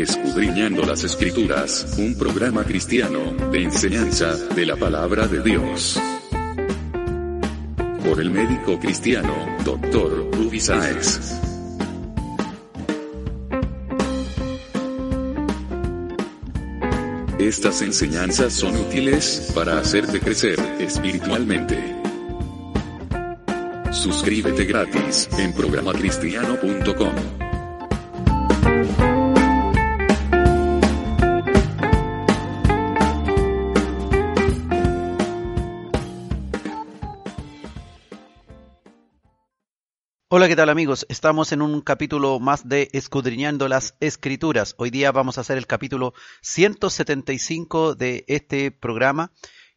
Escudriñando las Escrituras, un programa cristiano de enseñanza de la palabra de Dios. Por el médico cristiano, Dr. Ruby Sáez. Estas enseñanzas son útiles para hacerte crecer espiritualmente. Suscríbete gratis en programacristiano.com. Hola, ¿qué tal amigos? Estamos en un capítulo más de Escudriñando las Escrituras. Hoy día vamos a hacer el capítulo 175 de este programa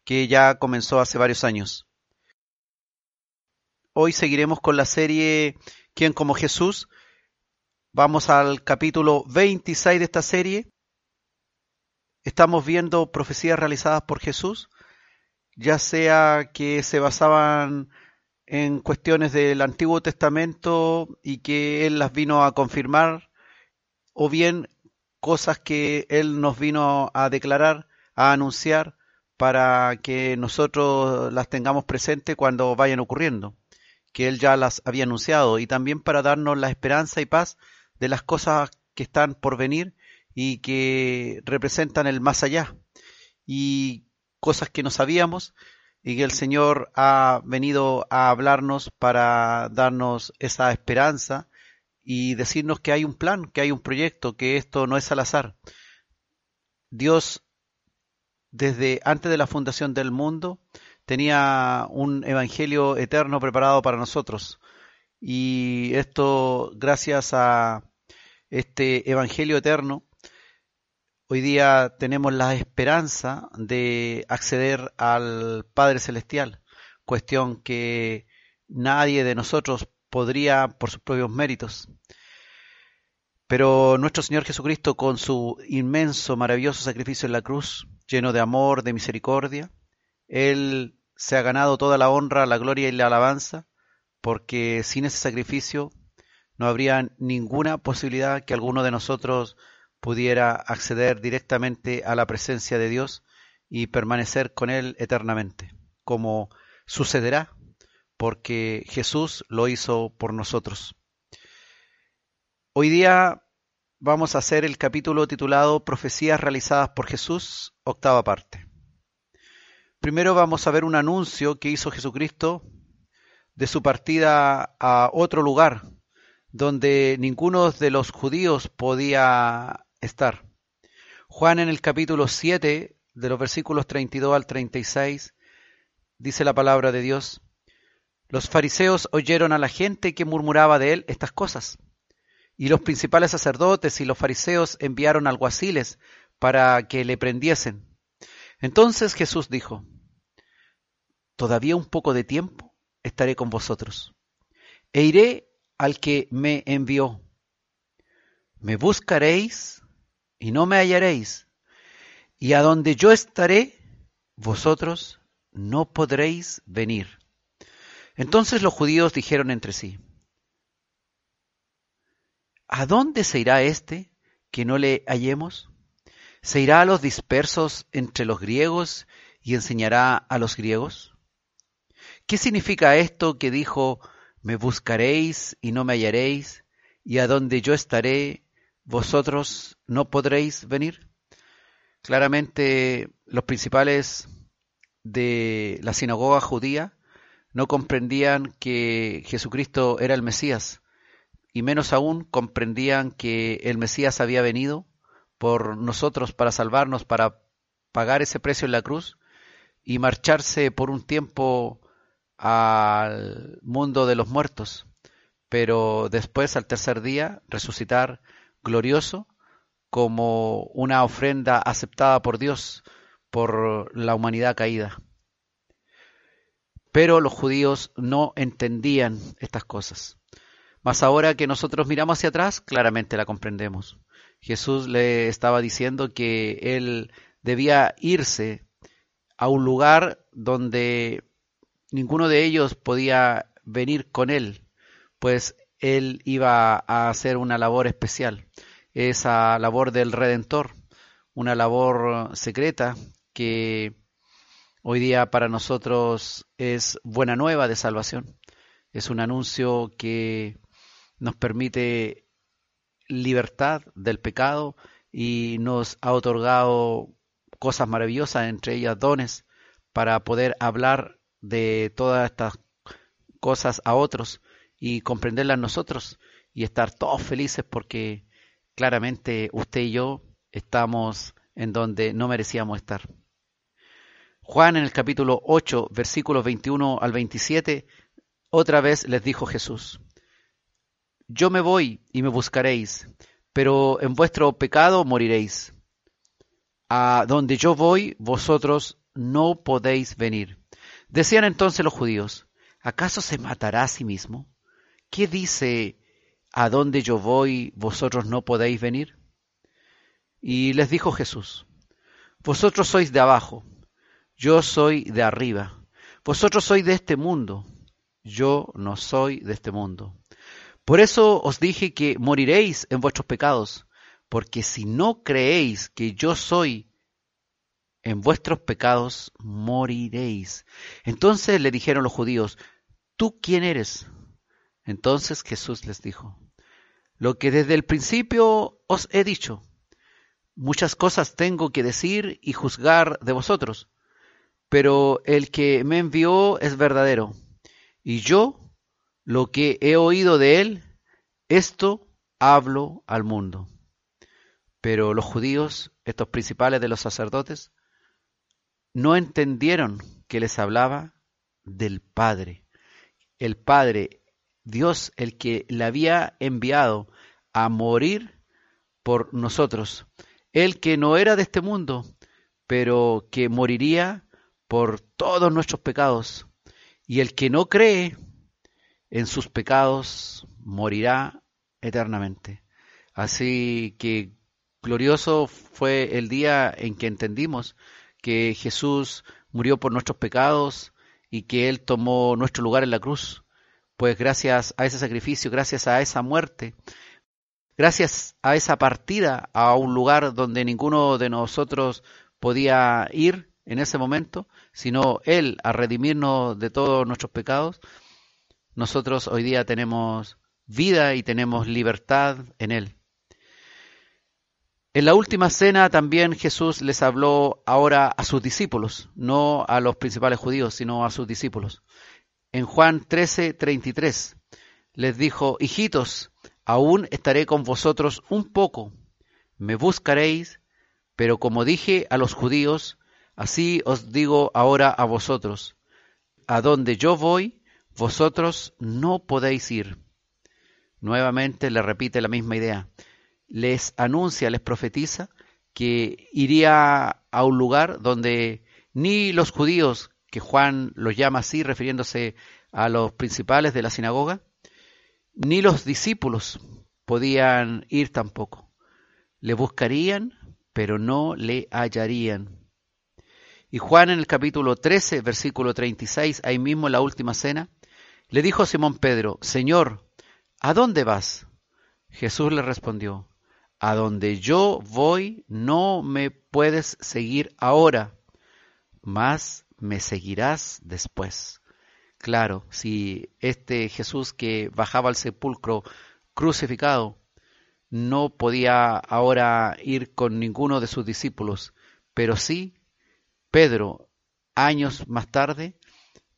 que ya comenzó hace varios años. Hoy seguiremos con la serie ¿Quién como Jesús? Vamos al capítulo 26 de esta serie. Estamos viendo profecías realizadas por Jesús, ya sea que se basaban en cuestiones del Antiguo Testamento y que Él las vino a confirmar, o bien cosas que Él nos vino a declarar, a anunciar, para que nosotros las tengamos presentes cuando vayan ocurriendo, que Él ya las había anunciado, y también para darnos la esperanza y paz de las cosas que están por venir y que representan el más allá, y cosas que no sabíamos y que el Señor ha venido a hablarnos para darnos esa esperanza y decirnos que hay un plan, que hay un proyecto, que esto no es al azar. Dios, desde antes de la fundación del mundo, tenía un evangelio eterno preparado para nosotros. Y esto, gracias a este evangelio eterno, Hoy día tenemos la esperanza de acceder al Padre Celestial, cuestión que nadie de nosotros podría por sus propios méritos. Pero nuestro Señor Jesucristo, con su inmenso, maravilloso sacrificio en la cruz, lleno de amor, de misericordia, Él se ha ganado toda la honra, la gloria y la alabanza, porque sin ese sacrificio no habría ninguna posibilidad que alguno de nosotros pudiera acceder directamente a la presencia de Dios y permanecer con Él eternamente, como sucederá porque Jesús lo hizo por nosotros. Hoy día vamos a hacer el capítulo titulado Profecías realizadas por Jesús, octava parte. Primero vamos a ver un anuncio que hizo Jesucristo de su partida a otro lugar donde ninguno de los judíos podía estar. Juan en el capítulo 7, de los versículos 32 al 36, dice la palabra de Dios, los fariseos oyeron a la gente que murmuraba de él estas cosas, y los principales sacerdotes y los fariseos enviaron alguaciles para que le prendiesen. Entonces Jesús dijo, Todavía un poco de tiempo estaré con vosotros, e iré al que me envió. Me buscaréis y no me hallaréis, y a donde yo estaré, vosotros no podréis venir. Entonces los judíos dijeron entre sí, ¿A dónde se irá éste que no le hallemos? ¿Se irá a los dispersos entre los griegos y enseñará a los griegos? ¿Qué significa esto que dijo, me buscaréis y no me hallaréis, y a donde yo estaré, vosotros no podréis venir. Claramente los principales de la sinagoga judía no comprendían que Jesucristo era el Mesías y menos aún comprendían que el Mesías había venido por nosotros para salvarnos, para pagar ese precio en la cruz y marcharse por un tiempo al mundo de los muertos, pero después al tercer día resucitar glorioso como una ofrenda aceptada por Dios por la humanidad caída. Pero los judíos no entendían estas cosas. Mas ahora que nosotros miramos hacia atrás, claramente la comprendemos. Jesús le estaba diciendo que él debía irse a un lugar donde ninguno de ellos podía venir con él, pues él iba a hacer una labor especial esa labor del Redentor, una labor secreta que hoy día para nosotros es buena nueva de salvación. Es un anuncio que nos permite libertad del pecado y nos ha otorgado cosas maravillosas, entre ellas dones, para poder hablar de todas estas cosas a otros y comprenderlas nosotros y estar todos felices porque claramente usted y yo estamos en donde no merecíamos estar. Juan en el capítulo 8, versículos 21 al 27, otra vez les dijo Jesús, Yo me voy y me buscaréis, pero en vuestro pecado moriréis. A donde yo voy, vosotros no podéis venir. Decían entonces los judíos, ¿acaso se matará a sí mismo? ¿Qué dice, a donde yo voy, vosotros no podéis venir? Y les dijo Jesús, vosotros sois de abajo, yo soy de arriba. Vosotros sois de este mundo, yo no soy de este mundo. Por eso os dije que moriréis en vuestros pecados, porque si no creéis que yo soy, en vuestros pecados moriréis. Entonces le dijeron los judíos, ¿tú quién eres? Entonces Jesús les dijo, lo que desde el principio os he dicho, muchas cosas tengo que decir y juzgar de vosotros, pero el que me envió es verdadero, y yo lo que he oído de él, esto hablo al mundo. Pero los judíos, estos principales de los sacerdotes, no entendieron que les hablaba del Padre. El Padre, Dios, el que le había enviado a morir por nosotros. El que no era de este mundo, pero que moriría por todos nuestros pecados. Y el que no cree en sus pecados morirá eternamente. Así que glorioso fue el día en que entendimos que Jesús murió por nuestros pecados y que Él tomó nuestro lugar en la cruz. Pues gracias a ese sacrificio, gracias a esa muerte, gracias a esa partida a un lugar donde ninguno de nosotros podía ir en ese momento, sino Él a redimirnos de todos nuestros pecados, nosotros hoy día tenemos vida y tenemos libertad en Él. En la última cena también Jesús les habló ahora a sus discípulos, no a los principales judíos, sino a sus discípulos. En Juan 13, 33 les dijo, hijitos, aún estaré con vosotros un poco, me buscaréis, pero como dije a los judíos, así os digo ahora a vosotros, a donde yo voy, vosotros no podéis ir. Nuevamente le repite la misma idea. Les anuncia, les profetiza que iría a un lugar donde ni los judíos, que Juan los llama así, refiriéndose a los principales de la sinagoga, ni los discípulos podían ir tampoco. Le buscarían, pero no le hallarían. Y Juan en el capítulo 13, versículo 36, ahí mismo en la última cena, le dijo a Simón Pedro, Señor, ¿a dónde vas? Jesús le respondió, A donde yo voy no me puedes seguir ahora, mas me seguirás después. Claro, si este Jesús que bajaba al sepulcro crucificado no podía ahora ir con ninguno de sus discípulos, pero sí Pedro, años más tarde,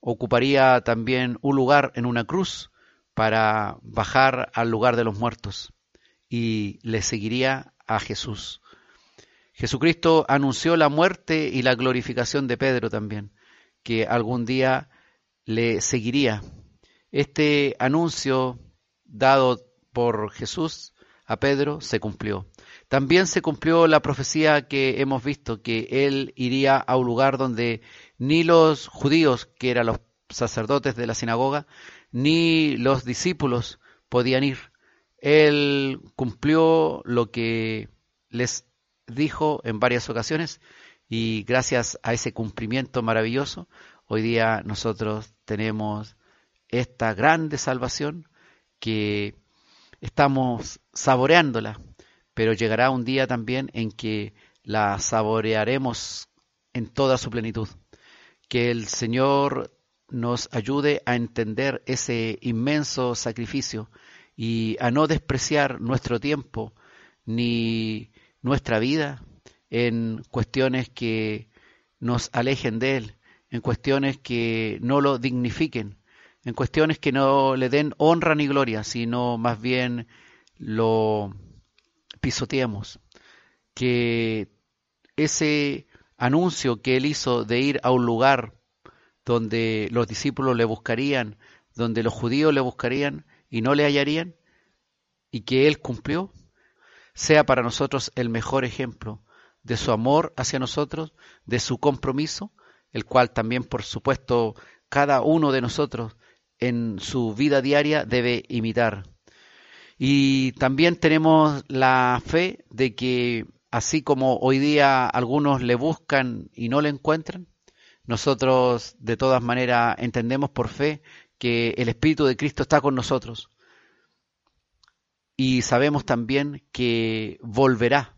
ocuparía también un lugar en una cruz para bajar al lugar de los muertos y le seguiría a Jesús. Jesucristo anunció la muerte y la glorificación de Pedro también, que algún día le seguiría. Este anuncio dado por Jesús a Pedro se cumplió. También se cumplió la profecía que hemos visto, que él iría a un lugar donde ni los judíos, que eran los sacerdotes de la sinagoga, ni los discípulos podían ir. Él cumplió lo que les dijo en varias ocasiones y gracias a ese cumplimiento maravilloso, hoy día nosotros tenemos esta grande salvación que estamos saboreándola pero llegará un día también en que la saborearemos en toda su plenitud. Que el Señor nos ayude a entender ese inmenso sacrificio y a no despreciar nuestro tiempo ni nuestra vida en cuestiones que nos alejen de Él, en cuestiones que no lo dignifiquen, en cuestiones que no le den honra ni gloria, sino más bien lo pisoteemos. Que ese anuncio que Él hizo de ir a un lugar donde los discípulos le buscarían, donde los judíos le buscarían y no le hallarían, y que Él cumplió, sea para nosotros el mejor ejemplo de su amor hacia nosotros, de su compromiso, el cual también, por supuesto, cada uno de nosotros en su vida diaria debe imitar. Y también tenemos la fe de que así como hoy día algunos le buscan y no le encuentran, nosotros de todas maneras entendemos por fe que el Espíritu de Cristo está con nosotros. Y sabemos también que volverá,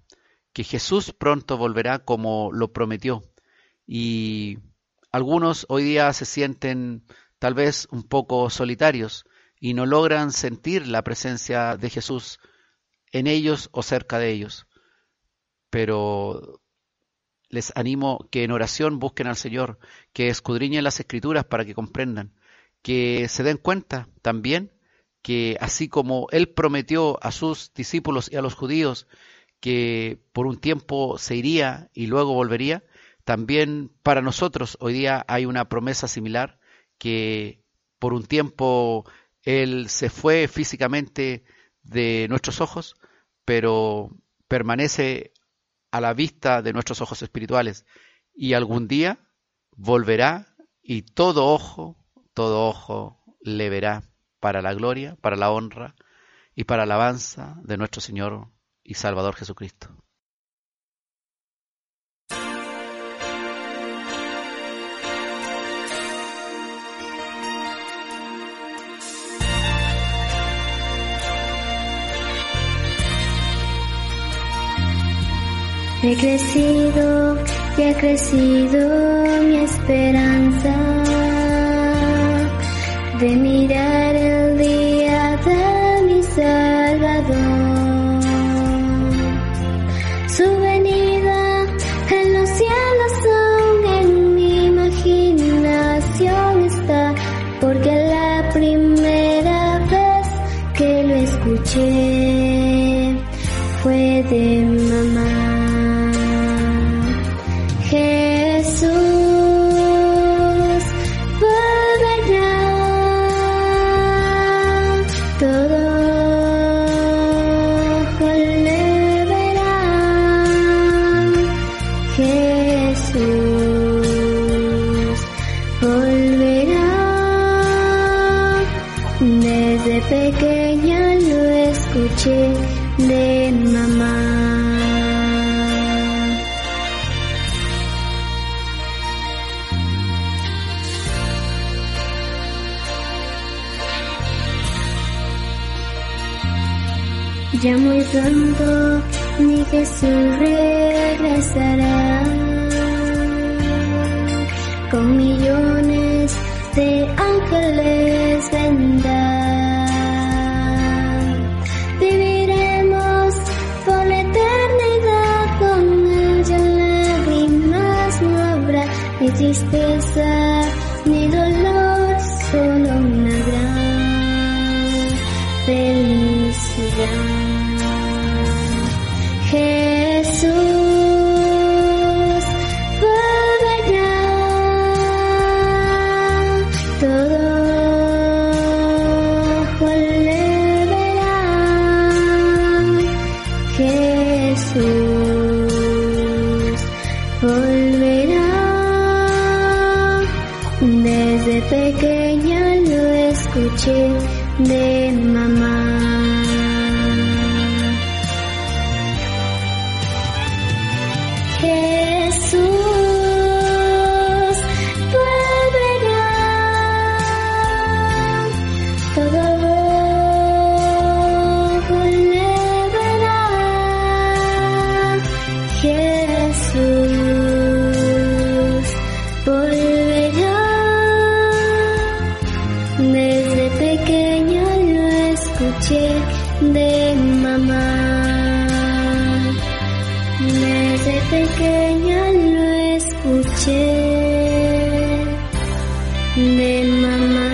que Jesús pronto volverá como lo prometió. Y algunos hoy día se sienten tal vez un poco solitarios y no logran sentir la presencia de Jesús en ellos o cerca de ellos. Pero les animo que en oración busquen al Señor, que escudriñen las escrituras para que comprendan, que se den cuenta también que así como Él prometió a sus discípulos y a los judíos que por un tiempo se iría y luego volvería, también para nosotros hoy día hay una promesa similar que por un tiempo Él se fue físicamente de nuestros ojos, pero permanece a la vista de nuestros ojos espirituales. Y algún día volverá y todo ojo, todo ojo le verá para la gloria, para la honra y para la alabanza de nuestro Señor y Salvador Jesucristo. He crecido y ha crecido mi esperanza de mirar el pronto mi Jesús regresará. Con millones de ángeles vendrá. Viviremos por la eternidad con él, ya lágrimas no habrá, ni tristeza ni dolor, de mamá. Desde pequeña lo escuché de mamá.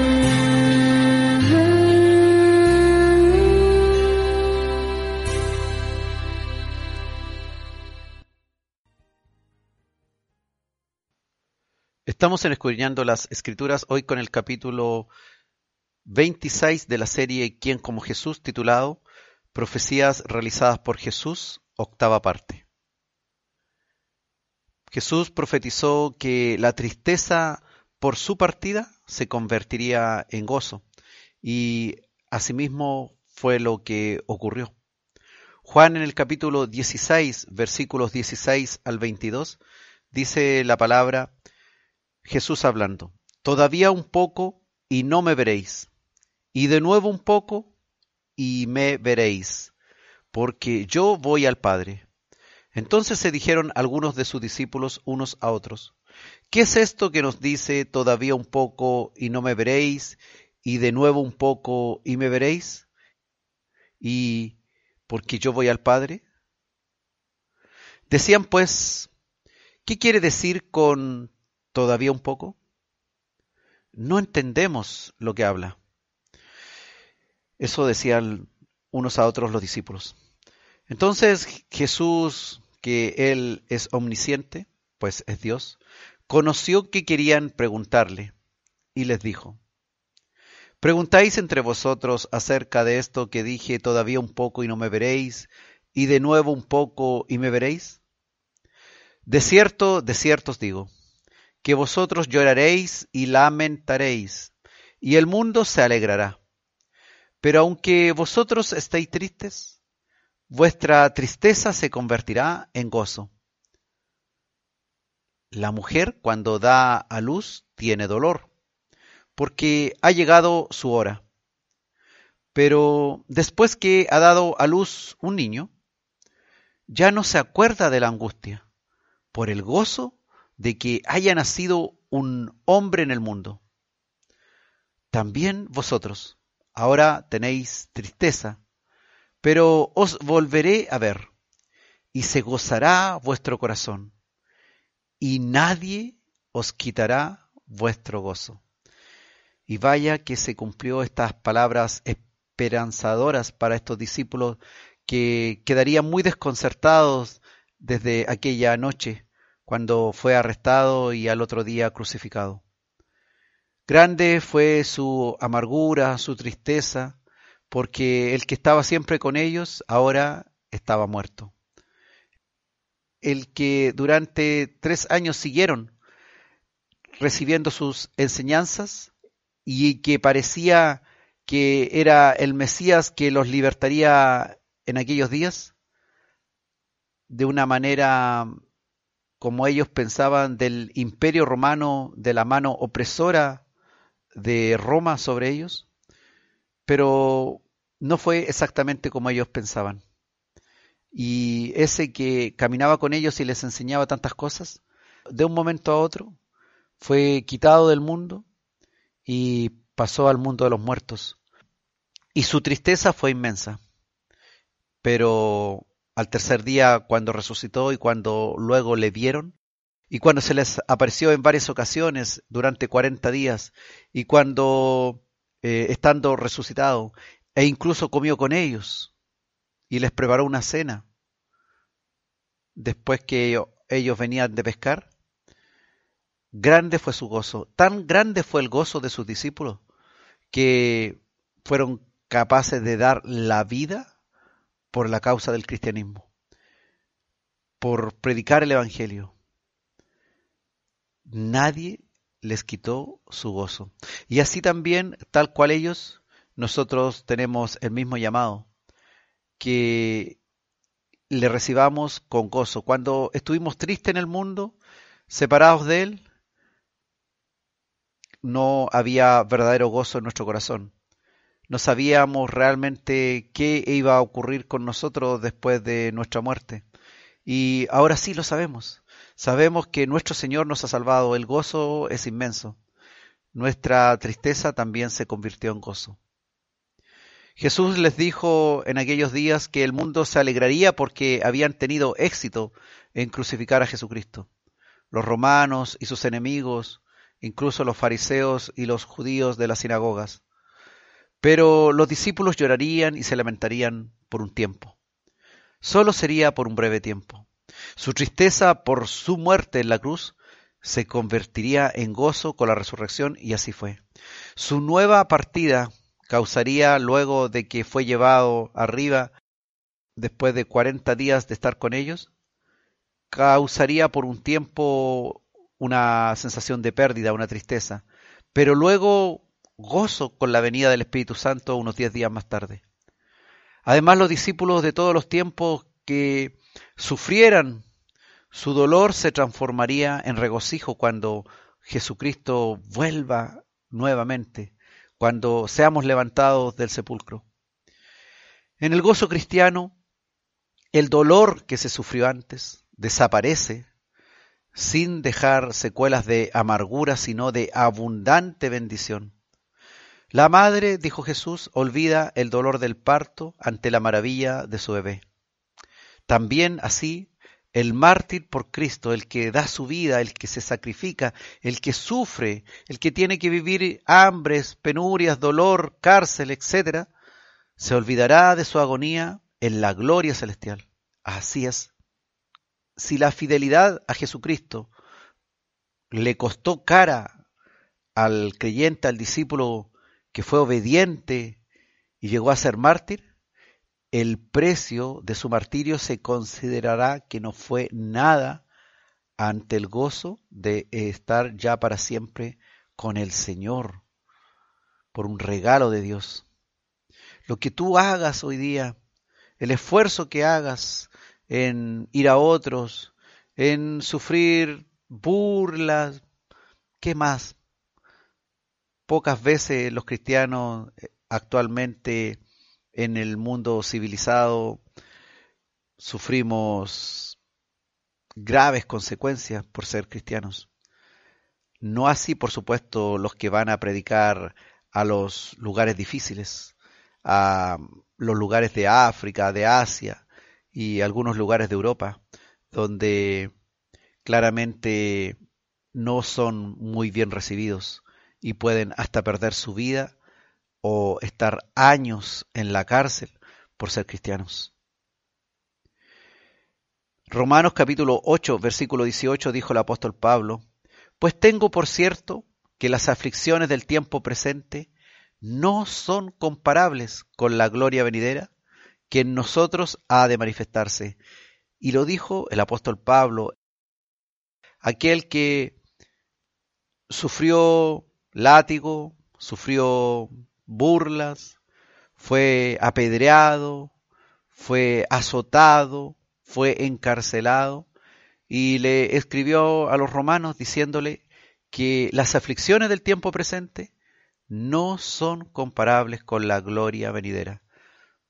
Estamos en Escudriñando las Escrituras hoy con el capítulo 26 de la serie ¿Quién como Jesús? titulado Profecías realizadas por Jesús, octava parte. Jesús profetizó que la tristeza por su partida se convertiría en gozo y asimismo fue lo que ocurrió. Juan en el capítulo 16, versículos 16 al 22, dice la palabra Jesús hablando, todavía un poco y no me veréis, y de nuevo un poco y me veréis, porque yo voy al Padre. Entonces se dijeron algunos de sus discípulos unos a otros, ¿qué es esto que nos dice todavía un poco y no me veréis, y de nuevo un poco y me veréis? ¿Y porque yo voy al Padre? Decían pues, ¿qué quiere decir con todavía un poco? No entendemos lo que habla. Eso decían unos a otros los discípulos. Entonces Jesús, que Él es omnisciente, pues es Dios, conoció que querían preguntarle y les dijo, ¿preguntáis entre vosotros acerca de esto que dije todavía un poco y no me veréis, y de nuevo un poco y me veréis? De cierto, de cierto os digo, que vosotros lloraréis y lamentaréis, y el mundo se alegrará. Pero aunque vosotros estéis tristes, vuestra tristeza se convertirá en gozo. La mujer cuando da a luz tiene dolor, porque ha llegado su hora. Pero después que ha dado a luz un niño, ya no se acuerda de la angustia, por el gozo de que haya nacido un hombre en el mundo. También vosotros ahora tenéis tristeza, pero os volveré a ver, y se gozará vuestro corazón, y nadie os quitará vuestro gozo. Y vaya que se cumplió estas palabras esperanzadoras para estos discípulos que quedarían muy desconcertados desde aquella noche cuando fue arrestado y al otro día crucificado. Grande fue su amargura, su tristeza, porque el que estaba siempre con ellos ahora estaba muerto. El que durante tres años siguieron recibiendo sus enseñanzas y que parecía que era el Mesías que los libertaría en aquellos días, de una manera como ellos pensaban del imperio romano, de la mano opresora de Roma sobre ellos, pero no fue exactamente como ellos pensaban. Y ese que caminaba con ellos y les enseñaba tantas cosas, de un momento a otro fue quitado del mundo y pasó al mundo de los muertos. Y su tristeza fue inmensa. Pero al tercer día cuando resucitó y cuando luego le vieron, y cuando se les apareció en varias ocasiones durante cuarenta días, y cuando eh, estando resucitado, e incluso comió con ellos, y les preparó una cena, después que ellos venían de pescar, grande fue su gozo, tan grande fue el gozo de sus discípulos, que fueron capaces de dar la vida por la causa del cristianismo, por predicar el Evangelio. Nadie les quitó su gozo. Y así también, tal cual ellos, nosotros tenemos el mismo llamado, que le recibamos con gozo. Cuando estuvimos tristes en el mundo, separados de Él, no había verdadero gozo en nuestro corazón no sabíamos realmente qué iba a ocurrir con nosotros después de nuestra muerte. Y ahora sí lo sabemos. Sabemos que nuestro Señor nos ha salvado. El gozo es inmenso. Nuestra tristeza también se convirtió en gozo. Jesús les dijo en aquellos días que el mundo se alegraría porque habían tenido éxito en crucificar a Jesucristo. Los romanos y sus enemigos, incluso los fariseos y los judíos de las sinagogas. Pero los discípulos llorarían y se lamentarían por un tiempo. Solo sería por un breve tiempo. Su tristeza por su muerte en la cruz se convertiría en gozo con la resurrección y así fue. Su nueva partida causaría luego de que fue llevado arriba después de cuarenta días de estar con ellos, causaría por un tiempo una sensación de pérdida, una tristeza, pero luego gozo con la venida del Espíritu Santo unos diez días más tarde. Además, los discípulos de todos los tiempos que sufrieran su dolor se transformaría en regocijo cuando Jesucristo vuelva nuevamente cuando seamos levantados del sepulcro. En el gozo cristiano, el dolor que se sufrió antes desaparece sin dejar secuelas de amargura, sino de abundante bendición. La madre, dijo Jesús, olvida el dolor del parto ante la maravilla de su bebé. También así el mártir por Cristo, el que da su vida, el que se sacrifica, el que sufre, el que tiene que vivir hambres, penurias, dolor, cárcel, etc., se olvidará de su agonía en la gloria celestial. Así es. Si la fidelidad a Jesucristo le costó cara al creyente, al discípulo que fue obediente y llegó a ser mártir, el precio de su martirio se considerará que no fue nada ante el gozo de estar ya para siempre con el Señor, por un regalo de Dios. Lo que tú hagas hoy día, el esfuerzo que hagas en ir a otros, en sufrir burlas, ¿qué más? Pocas veces los cristianos eh, actualmente en el mundo civilizado sufrimos graves consecuencias por ser cristianos. No así, por supuesto, los que van a predicar a los lugares difíciles, a los lugares de África, de Asia y algunos lugares de Europa, donde claramente no son muy bien recibidos y pueden hasta perder su vida o estar años en la cárcel por ser cristianos. Romanos capítulo 8, versículo 18 dijo el apóstol Pablo, pues tengo por cierto que las aflicciones del tiempo presente no son comparables con la gloria venidera que en nosotros ha de manifestarse. Y lo dijo el apóstol Pablo, aquel que sufrió látigo, sufrió burlas, fue apedreado, fue azotado, fue encarcelado y le escribió a los romanos diciéndole que las aflicciones del tiempo presente no son comparables con la gloria venidera.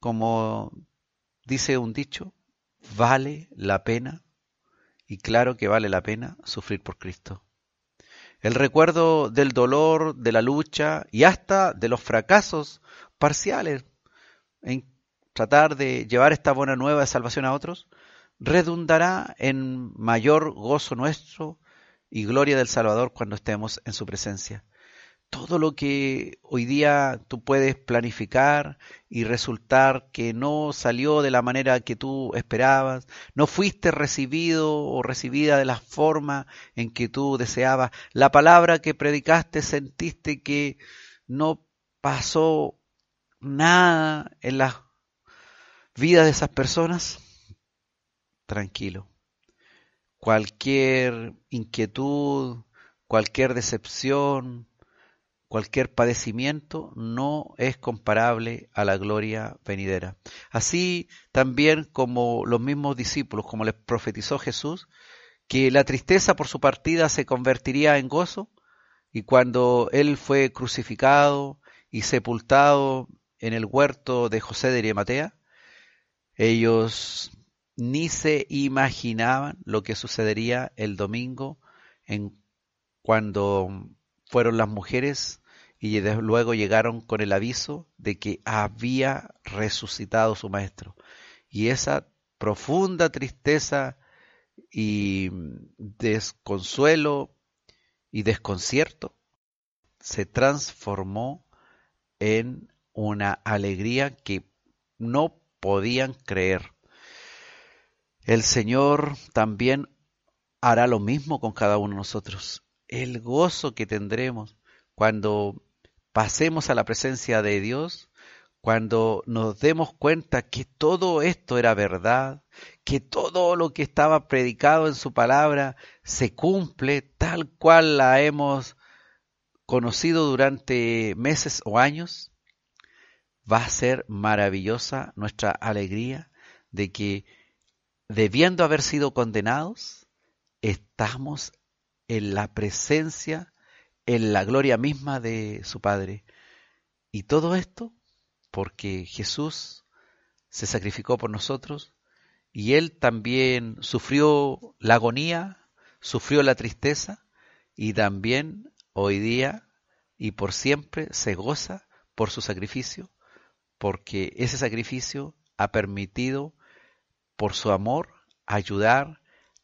Como dice un dicho, vale la pena, y claro que vale la pena sufrir por Cristo el recuerdo del dolor, de la lucha y hasta de los fracasos parciales en tratar de llevar esta buena nueva de salvación a otros, redundará en mayor gozo nuestro y gloria del Salvador cuando estemos en su presencia todo lo que hoy día tú puedes planificar y resultar que no salió de la manera que tú esperabas, no fuiste recibido o recibida de la forma en que tú deseabas, la palabra que predicaste sentiste que no pasó nada en la vida de esas personas, tranquilo. Cualquier inquietud, cualquier decepción, cualquier padecimiento no es comparable a la gloria venidera. Así también como los mismos discípulos, como les profetizó Jesús, que la tristeza por su partida se convertiría en gozo, y cuando él fue crucificado y sepultado en el huerto de José de Arimatea, ellos ni se imaginaban lo que sucedería el domingo en cuando fueron las mujeres y luego llegaron con el aviso de que había resucitado su maestro. Y esa profunda tristeza y desconsuelo y desconcierto se transformó en una alegría que no podían creer. El Señor también hará lo mismo con cada uno de nosotros. El gozo que tendremos cuando pasemos a la presencia de Dios, cuando nos demos cuenta que todo esto era verdad, que todo lo que estaba predicado en su palabra se cumple tal cual la hemos conocido durante meses o años, va a ser maravillosa nuestra alegría de que, debiendo haber sido condenados, estamos en la presencia, en la gloria misma de su Padre. Y todo esto porque Jesús se sacrificó por nosotros y Él también sufrió la agonía, sufrió la tristeza y también hoy día y por siempre se goza por su sacrificio, porque ese sacrificio ha permitido, por su amor, ayudar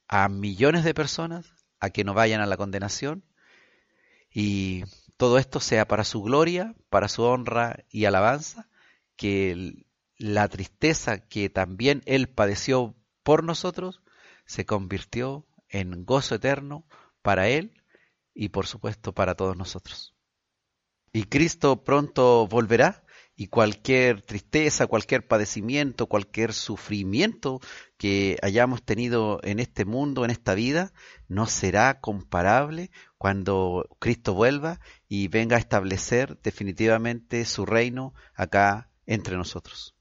a millones de personas a que no vayan a la condenación y todo esto sea para su gloria, para su honra y alabanza, que la tristeza que también Él padeció por nosotros se convirtió en gozo eterno para Él y por supuesto para todos nosotros. Y Cristo pronto volverá y cualquier tristeza, cualquier padecimiento, cualquier sufrimiento que hayamos tenido en este mundo, en esta vida, no será comparable cuando Cristo vuelva y venga a establecer definitivamente su reino acá entre nosotros.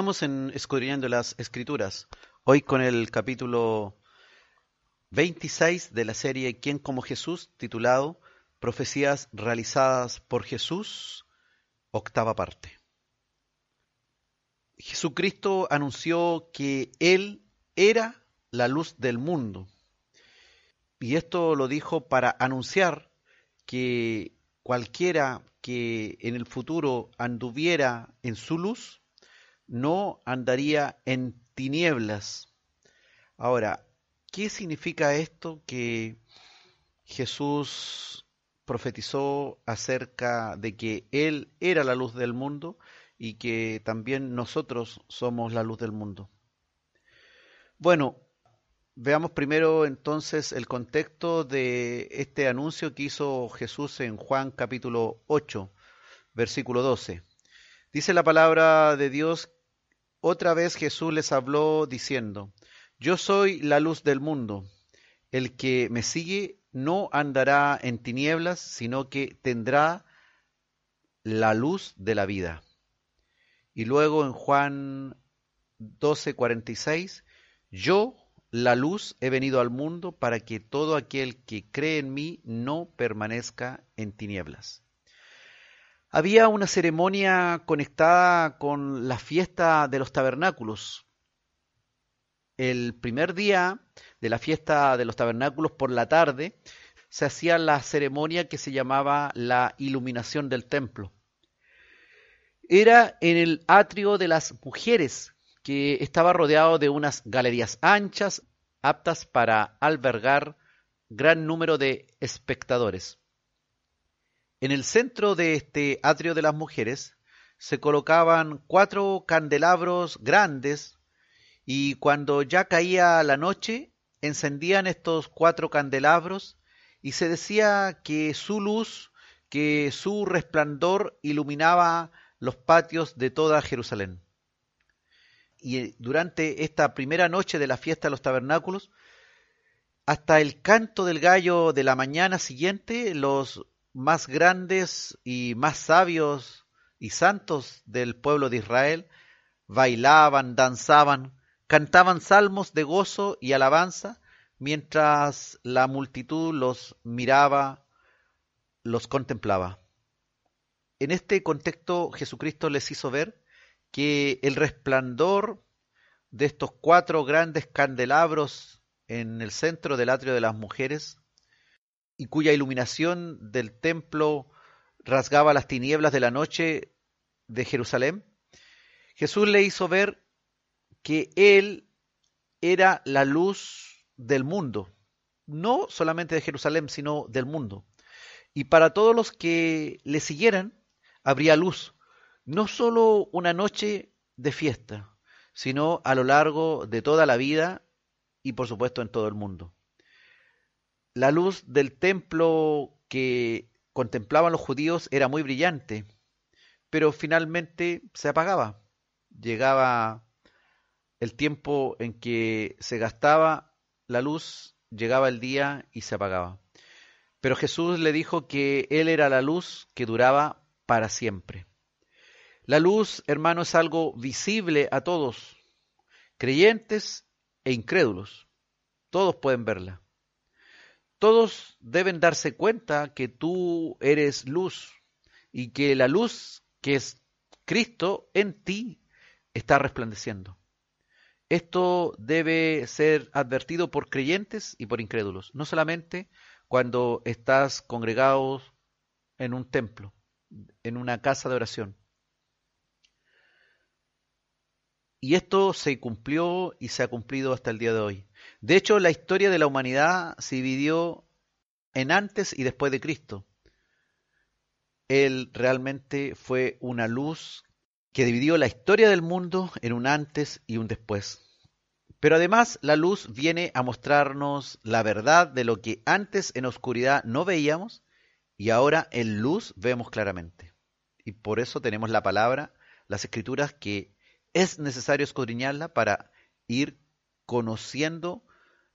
Estamos escudriñando las escrituras, hoy con el capítulo 26 de la serie ¿Quién como Jesús? titulado Profecías realizadas por Jesús, octava parte. Jesucristo anunció que Él era la luz del mundo. Y esto lo dijo para anunciar que cualquiera que en el futuro anduviera en su luz, no andaría en tinieblas. Ahora, ¿qué significa esto que Jesús profetizó acerca de que Él era la luz del mundo y que también nosotros somos la luz del mundo? Bueno, veamos primero entonces el contexto de este anuncio que hizo Jesús en Juan capítulo 8, versículo 12. Dice la palabra de Dios otra vez Jesús les habló diciendo, Yo soy la luz del mundo. El que me sigue no andará en tinieblas, sino que tendrá la luz de la vida. Y luego en Juan 12:46, Yo, la luz, he venido al mundo para que todo aquel que cree en mí no permanezca en tinieblas. Había una ceremonia conectada con la fiesta de los tabernáculos. El primer día de la fiesta de los tabernáculos por la tarde se hacía la ceremonia que se llamaba la iluminación del templo. Era en el atrio de las mujeres, que estaba rodeado de unas galerías anchas, aptas para albergar gran número de espectadores. En el centro de este atrio de las mujeres se colocaban cuatro candelabros grandes y cuando ya caía la noche encendían estos cuatro candelabros y se decía que su luz, que su resplandor iluminaba los patios de toda Jerusalén. Y durante esta primera noche de la fiesta de los tabernáculos, hasta el canto del gallo de la mañana siguiente, los más grandes y más sabios y santos del pueblo de Israel bailaban, danzaban, cantaban salmos de gozo y alabanza, mientras la multitud los miraba, los contemplaba. En este contexto Jesucristo les hizo ver que el resplandor de estos cuatro grandes candelabros en el centro del atrio de las mujeres y cuya iluminación del templo rasgaba las tinieblas de la noche de Jerusalén, Jesús le hizo ver que Él era la luz del mundo, no solamente de Jerusalén, sino del mundo. Y para todos los que le siguieran, habría luz, no solo una noche de fiesta, sino a lo largo de toda la vida y por supuesto en todo el mundo. La luz del templo que contemplaban los judíos era muy brillante, pero finalmente se apagaba. Llegaba el tiempo en que se gastaba la luz, llegaba el día y se apagaba. Pero Jesús le dijo que Él era la luz que duraba para siempre. La luz, hermano, es algo visible a todos, creyentes e incrédulos. Todos pueden verla. Todos deben darse cuenta que tú eres luz y que la luz que es Cristo en ti está resplandeciendo. Esto debe ser advertido por creyentes y por incrédulos, no solamente cuando estás congregado en un templo, en una casa de oración. Y esto se cumplió y se ha cumplido hasta el día de hoy. De hecho, la historia de la humanidad se dividió en antes y después de Cristo. Él realmente fue una luz que dividió la historia del mundo en un antes y un después. Pero además la luz viene a mostrarnos la verdad de lo que antes en oscuridad no veíamos y ahora en luz vemos claramente. Y por eso tenemos la palabra, las escrituras, que es necesario escudriñarla para ir conociendo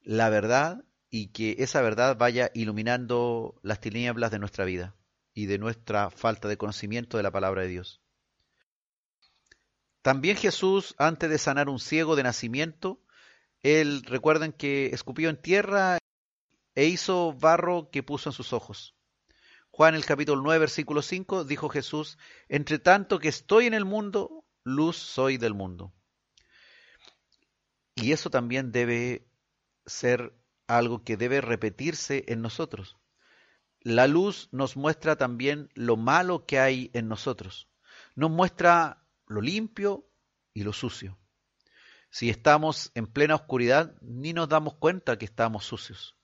la verdad y que esa verdad vaya iluminando las tinieblas de nuestra vida y de nuestra falta de conocimiento de la palabra de Dios. También Jesús, antes de sanar un ciego de nacimiento, él recuerden que escupió en tierra e hizo barro que puso en sus ojos. Juan el capítulo 9, versículo 5, dijo Jesús, entre tanto que estoy en el mundo, luz soy del mundo. Y eso también debe ser algo que debe repetirse en nosotros. La luz nos muestra también lo malo que hay en nosotros. Nos muestra lo limpio y lo sucio. Si estamos en plena oscuridad, ni nos damos cuenta que estamos sucios.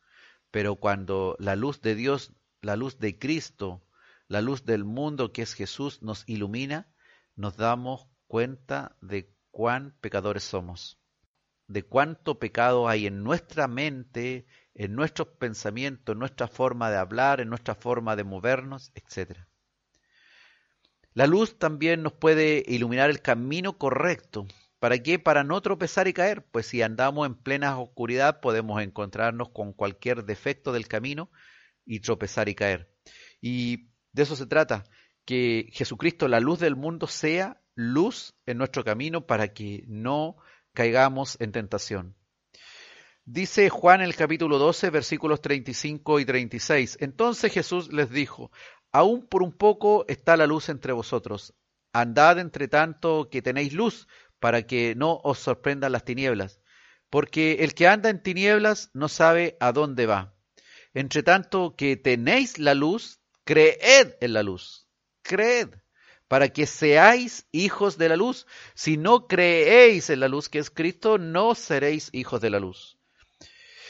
Pero cuando la luz de Dios, la luz de Cristo, la luz del mundo que es Jesús nos ilumina, nos damos cuenta de cuán pecadores somos, de cuánto pecado hay en nuestra mente, en nuestros pensamientos, en nuestra forma de hablar, en nuestra forma de movernos, etc. La luz también nos puede iluminar el camino correcto ¿Para qué? Para no tropezar y caer. Pues si andamos en plena oscuridad podemos encontrarnos con cualquier defecto del camino y tropezar y caer. Y de eso se trata, que Jesucristo, la luz del mundo, sea luz en nuestro camino para que no caigamos en tentación. Dice Juan el capítulo 12, versículos 35 y 36. Entonces Jesús les dijo, aún por un poco está la luz entre vosotros. Andad entre tanto que tenéis luz, para que no os sorprendan las tinieblas, porque el que anda en tinieblas no sabe a dónde va. Entre tanto que tenéis la luz, creed en la luz, creed, para que seáis hijos de la luz. Si no creéis en la luz que es Cristo, no seréis hijos de la luz.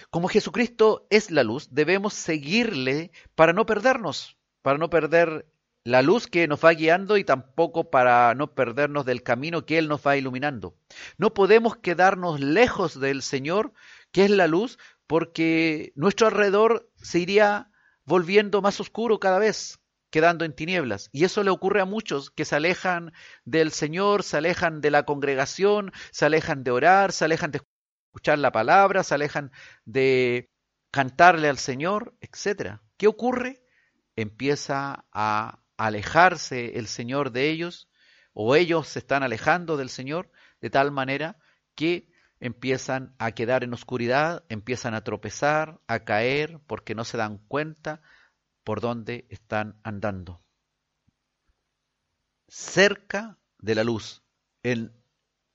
Como Jesucristo es la luz, debemos seguirle para no perdernos, para no perder la luz que nos va guiando y tampoco para no perdernos del camino que Él nos va iluminando. No podemos quedarnos lejos del Señor, que es la luz, porque nuestro alrededor se iría volviendo más oscuro cada vez, quedando en tinieblas. Y eso le ocurre a muchos que se alejan del Señor, se alejan de la congregación, se alejan de orar, se alejan de escuchar la palabra, se alejan de cantarle al Señor, etc. ¿Qué ocurre? Empieza a alejarse el Señor de ellos, o ellos se están alejando del Señor, de tal manera que empiezan a quedar en oscuridad, empiezan a tropezar, a caer, porque no se dan cuenta por dónde están andando. Cerca de la luz, en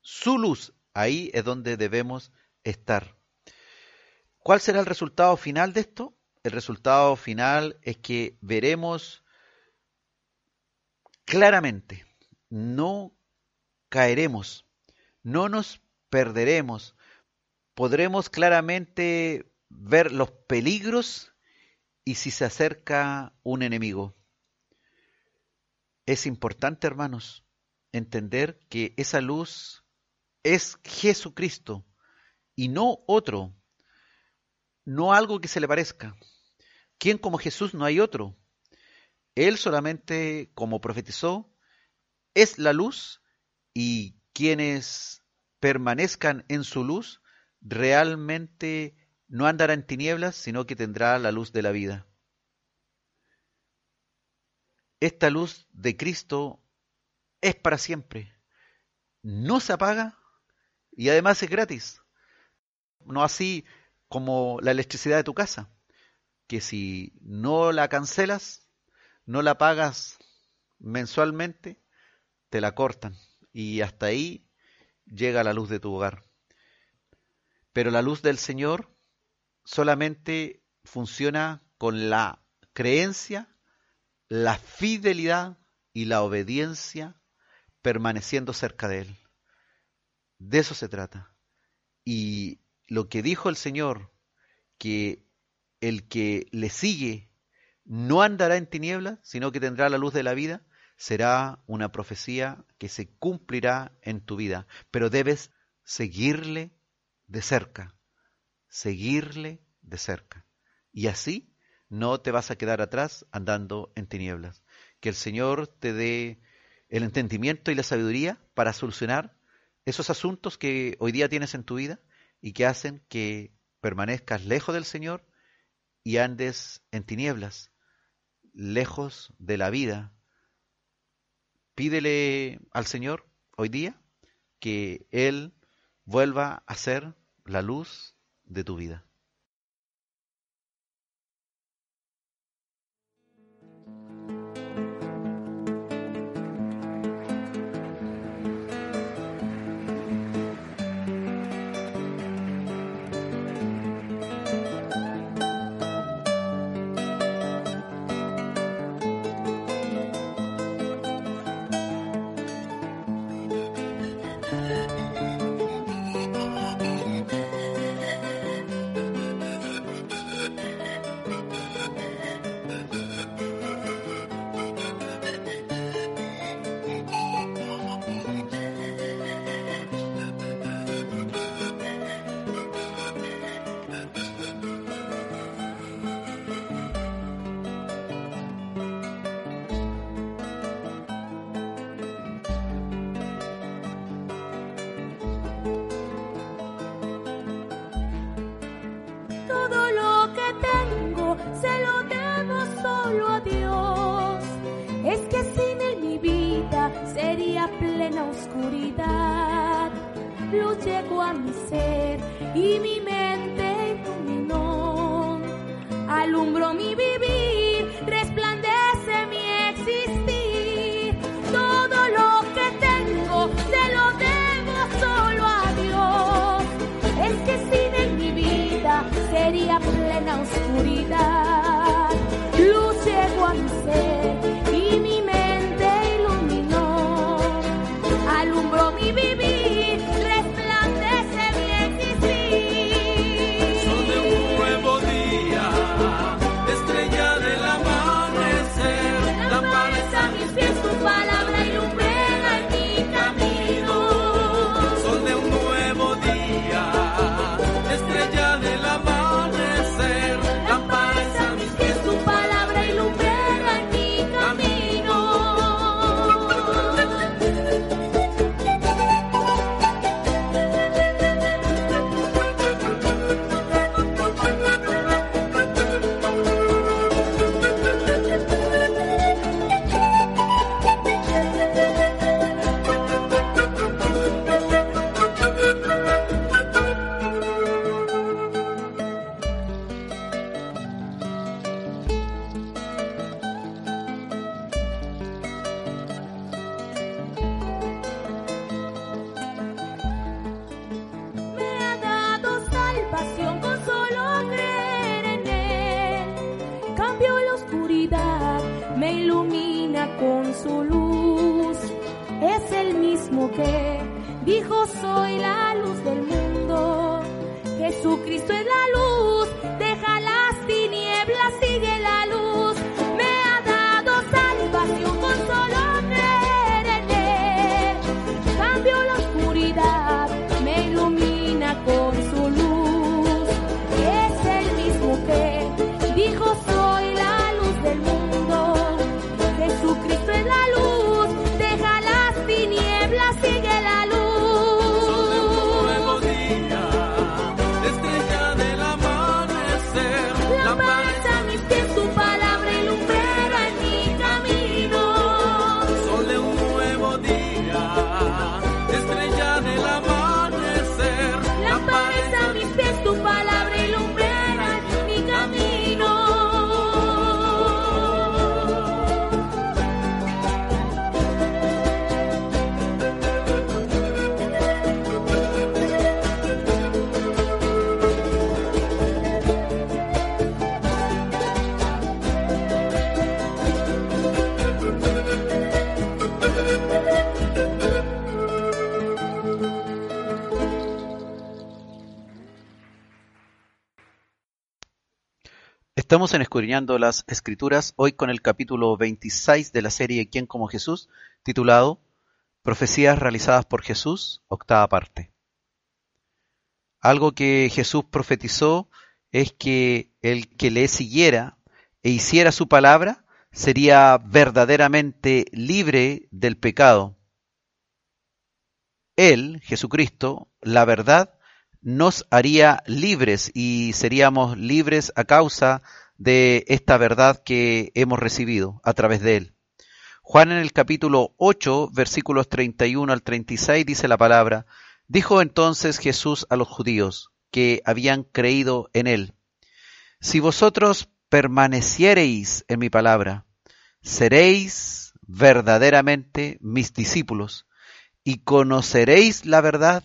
su luz, Ahí es donde debemos estar. ¿Cuál será el resultado final de esto? El resultado final es que veremos claramente, no caeremos, no nos perderemos, podremos claramente ver los peligros y si se acerca un enemigo. Es importante, hermanos, entender que esa luz es Jesucristo y no otro, no algo que se le parezca. ¿Quién como Jesús no hay otro? Él solamente, como profetizó, es la luz y quienes permanezcan en su luz realmente no andará en tinieblas, sino que tendrá la luz de la vida. Esta luz de Cristo es para siempre. No se apaga y además es gratis. No así como la electricidad de tu casa, que si no la cancelas, no la pagas mensualmente, te la cortan y hasta ahí llega la luz de tu hogar. Pero la luz del Señor solamente funciona con la creencia, la fidelidad y la obediencia permaneciendo cerca de Él. De eso se trata. Y lo que dijo el Señor, que el que le sigue no andará en tinieblas, sino que tendrá la luz de la vida, será una profecía que se cumplirá en tu vida. Pero debes seguirle de cerca, seguirle de cerca. Y así no te vas a quedar atrás andando en tinieblas. Que el Señor te dé el entendimiento y la sabiduría para solucionar esos asuntos que hoy día tienes en tu vida y que hacen que permanezcas lejos del Señor y andes en tinieblas, lejos de la vida. Pídele al Señor hoy día que Él vuelva a ser la luz de tu vida. Estamos en Escudriñando las Escrituras, hoy con el capítulo 26 de la serie ¿Quién como Jesús? titulado Profecías realizadas por Jesús, octava parte. Algo que Jesús profetizó es que el que le siguiera e hiciera su palabra sería verdaderamente libre del pecado. Él, Jesucristo, la verdad, nos haría libres y seríamos libres a causa de esta verdad que hemos recibido a través de él. Juan en el capítulo 8, versículos 31 al 36 dice la palabra, dijo entonces Jesús a los judíos que habían creído en él, si vosotros permaneciereis en mi palabra, seréis verdaderamente mis discípulos y conoceréis la verdad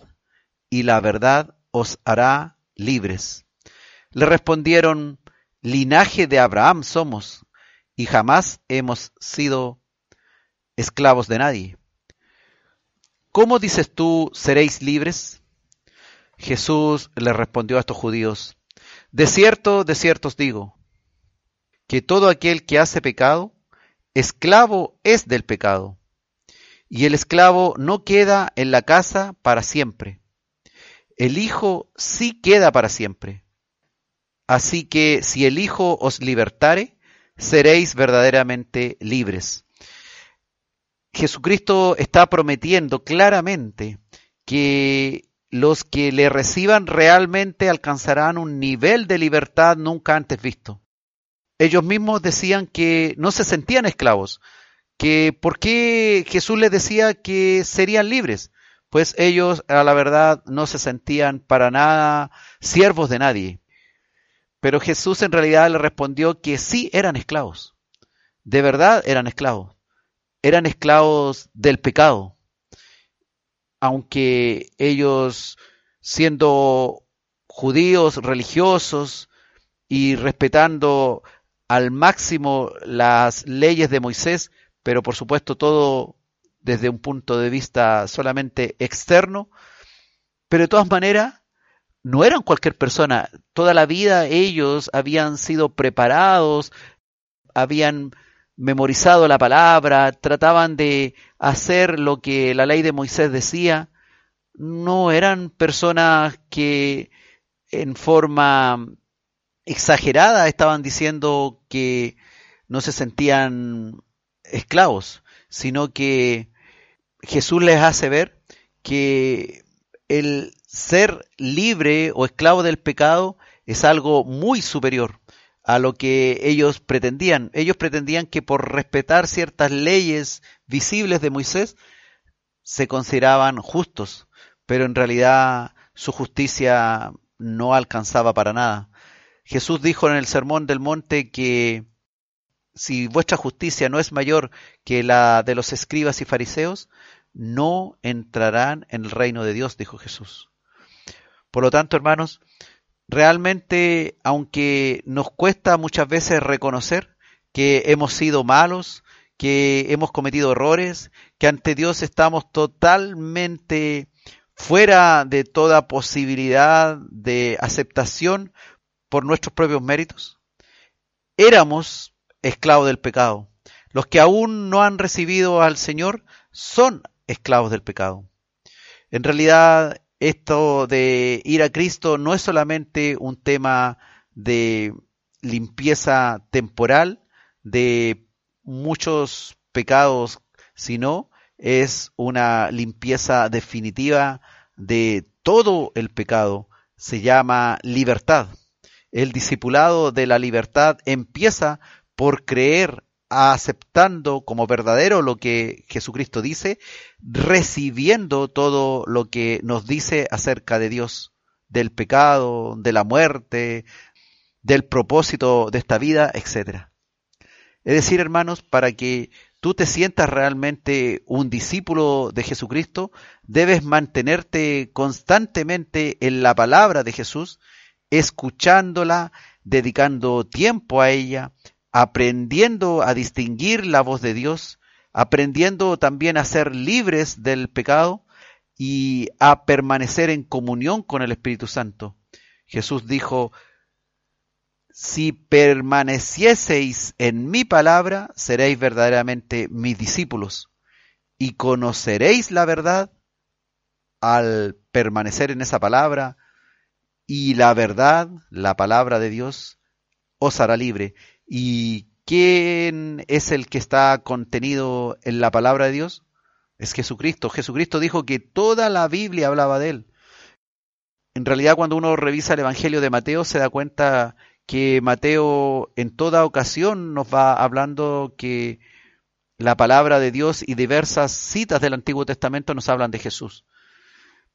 y la verdad os hará libres. Le respondieron, linaje de Abraham somos, y jamás hemos sido esclavos de nadie. ¿Cómo dices tú seréis libres? Jesús le respondió a estos judíos, de cierto, de cierto os digo, que todo aquel que hace pecado, esclavo es del pecado, y el esclavo no queda en la casa para siempre el Hijo sí queda para siempre. Así que si el Hijo os libertare, seréis verdaderamente libres. Jesucristo está prometiendo claramente que los que le reciban realmente alcanzarán un nivel de libertad nunca antes visto. Ellos mismos decían que no se sentían esclavos, que por qué Jesús les decía que serían libres pues ellos a la verdad no se sentían para nada siervos de nadie. Pero Jesús en realidad le respondió que sí eran esclavos. De verdad eran esclavos. Eran esclavos del pecado. Aunque ellos, siendo judíos religiosos y respetando al máximo las leyes de Moisés, pero por supuesto todo desde un punto de vista solamente externo, pero de todas maneras no eran cualquier persona. Toda la vida ellos habían sido preparados, habían memorizado la palabra, trataban de hacer lo que la ley de Moisés decía. No eran personas que en forma exagerada estaban diciendo que no se sentían esclavos, sino que Jesús les hace ver que el ser libre o esclavo del pecado es algo muy superior a lo que ellos pretendían. Ellos pretendían que por respetar ciertas leyes visibles de Moisés se consideraban justos, pero en realidad su justicia no alcanzaba para nada. Jesús dijo en el Sermón del Monte que si vuestra justicia no es mayor que la de los escribas y fariseos, no entrarán en el reino de Dios, dijo Jesús. Por lo tanto, hermanos, realmente, aunque nos cuesta muchas veces reconocer que hemos sido malos, que hemos cometido errores, que ante Dios estamos totalmente fuera de toda posibilidad de aceptación por nuestros propios méritos? Éramos esclavos del pecado. Los que aún no han recibido al Señor son esclavos del pecado. En realidad, esto de ir a Cristo no es solamente un tema de limpieza temporal de muchos pecados, sino es una limpieza definitiva de todo el pecado. Se llama libertad. El discipulado de la libertad empieza por creer aceptando como verdadero lo que Jesucristo dice, recibiendo todo lo que nos dice acerca de Dios, del pecado, de la muerte, del propósito de esta vida, etc. Es decir, hermanos, para que tú te sientas realmente un discípulo de Jesucristo, debes mantenerte constantemente en la palabra de Jesús, escuchándola, dedicando tiempo a ella, aprendiendo a distinguir la voz de Dios, aprendiendo también a ser libres del pecado y a permanecer en comunión con el Espíritu Santo. Jesús dijo, si permanecieseis en mi palabra, seréis verdaderamente mis discípulos y conoceréis la verdad al permanecer en esa palabra y la verdad, la palabra de Dios, os hará libre. ¿Y quién es el que está contenido en la palabra de Dios? Es Jesucristo. Jesucristo dijo que toda la Biblia hablaba de él. En realidad cuando uno revisa el Evangelio de Mateo se da cuenta que Mateo en toda ocasión nos va hablando que la palabra de Dios y diversas citas del Antiguo Testamento nos hablan de Jesús.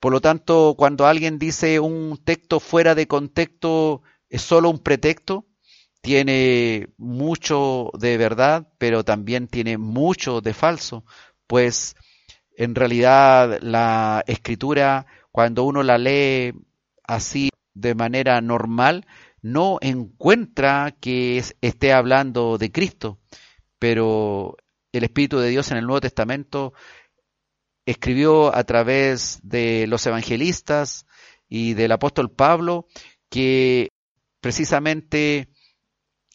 Por lo tanto, cuando alguien dice un texto fuera de contexto es solo un pretexto, tiene mucho de verdad, pero también tiene mucho de falso, pues en realidad la escritura, cuando uno la lee así de manera normal, no encuentra que esté hablando de Cristo, pero el Espíritu de Dios en el Nuevo Testamento escribió a través de los evangelistas y del apóstol Pablo que precisamente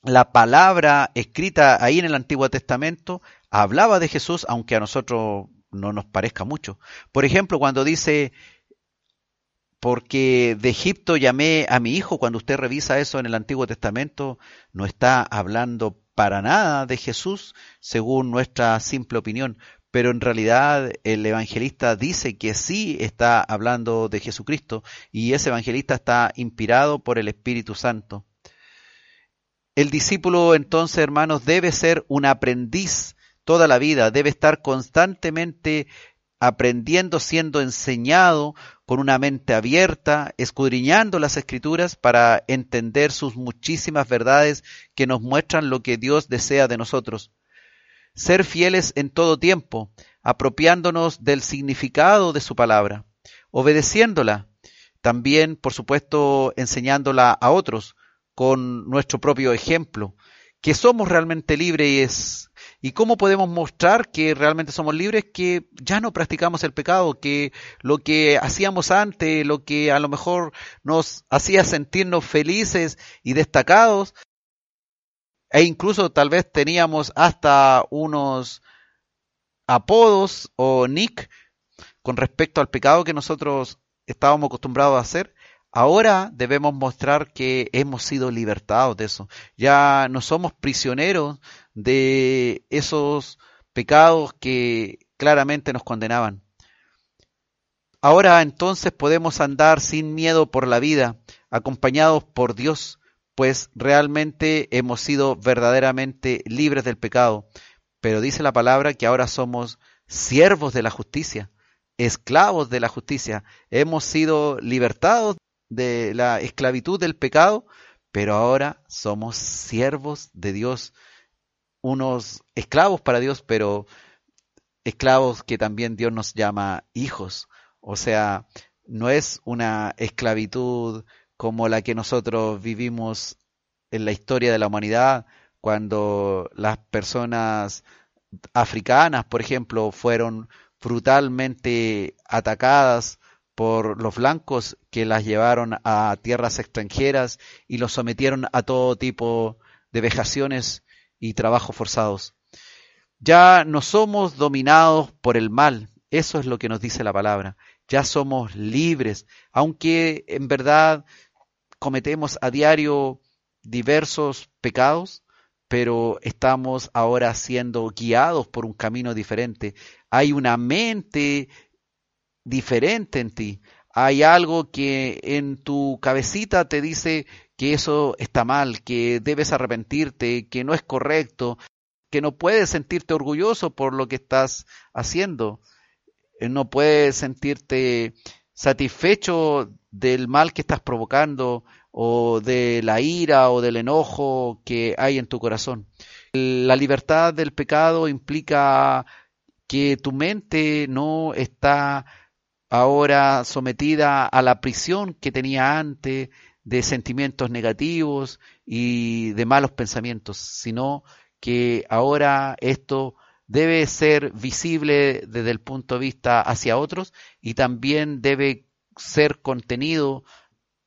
la palabra escrita ahí en el Antiguo Testamento hablaba de Jesús, aunque a nosotros no nos parezca mucho. Por ejemplo, cuando dice, porque de Egipto llamé a mi hijo, cuando usted revisa eso en el Antiguo Testamento, no está hablando para nada de Jesús, según nuestra simple opinión, pero en realidad el evangelista dice que sí está hablando de Jesucristo y ese evangelista está inspirado por el Espíritu Santo. El discípulo entonces, hermanos, debe ser un aprendiz toda la vida, debe estar constantemente aprendiendo, siendo enseñado con una mente abierta, escudriñando las escrituras para entender sus muchísimas verdades que nos muestran lo que Dios desea de nosotros. Ser fieles en todo tiempo, apropiándonos del significado de su palabra, obedeciéndola, también, por supuesto, enseñándola a otros con nuestro propio ejemplo, que somos realmente libres y cómo podemos mostrar que realmente somos libres, que ya no practicamos el pecado, que lo que hacíamos antes, lo que a lo mejor nos hacía sentirnos felices y destacados, e incluso tal vez teníamos hasta unos apodos o nick con respecto al pecado que nosotros estábamos acostumbrados a hacer. Ahora debemos mostrar que hemos sido libertados de eso. Ya no somos prisioneros de esos pecados que claramente nos condenaban. Ahora entonces podemos andar sin miedo por la vida, acompañados por Dios, pues realmente hemos sido verdaderamente libres del pecado. Pero dice la palabra que ahora somos siervos de la justicia, esclavos de la justicia. Hemos sido libertados de la esclavitud del pecado, pero ahora somos siervos de Dios, unos esclavos para Dios, pero esclavos que también Dios nos llama hijos. O sea, no es una esclavitud como la que nosotros vivimos en la historia de la humanidad, cuando las personas africanas, por ejemplo, fueron brutalmente atacadas por los blancos que las llevaron a tierras extranjeras y los sometieron a todo tipo de vejaciones y trabajos forzados. Ya no somos dominados por el mal, eso es lo que nos dice la palabra. Ya somos libres, aunque en verdad cometemos a diario diversos pecados, pero estamos ahora siendo guiados por un camino diferente. Hay una mente diferente en ti. Hay algo que en tu cabecita te dice que eso está mal, que debes arrepentirte, que no es correcto, que no puedes sentirte orgulloso por lo que estás haciendo. Eh, no puedes sentirte satisfecho del mal que estás provocando o de la ira o del enojo que hay en tu corazón. La libertad del pecado implica que tu mente no está ahora sometida a la prisión que tenía antes de sentimientos negativos y de malos pensamientos, sino que ahora esto debe ser visible desde el punto de vista hacia otros y también debe ser contenido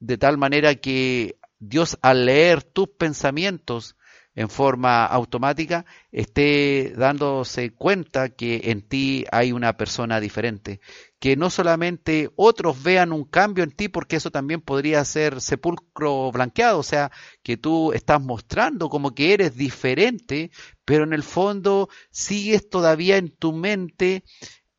de tal manera que Dios al leer tus pensamientos en forma automática esté dándose cuenta que en ti hay una persona diferente, que no solamente otros vean un cambio en ti, porque eso también podría ser sepulcro blanqueado, o sea, que tú estás mostrando como que eres diferente, pero en el fondo sigues todavía en tu mente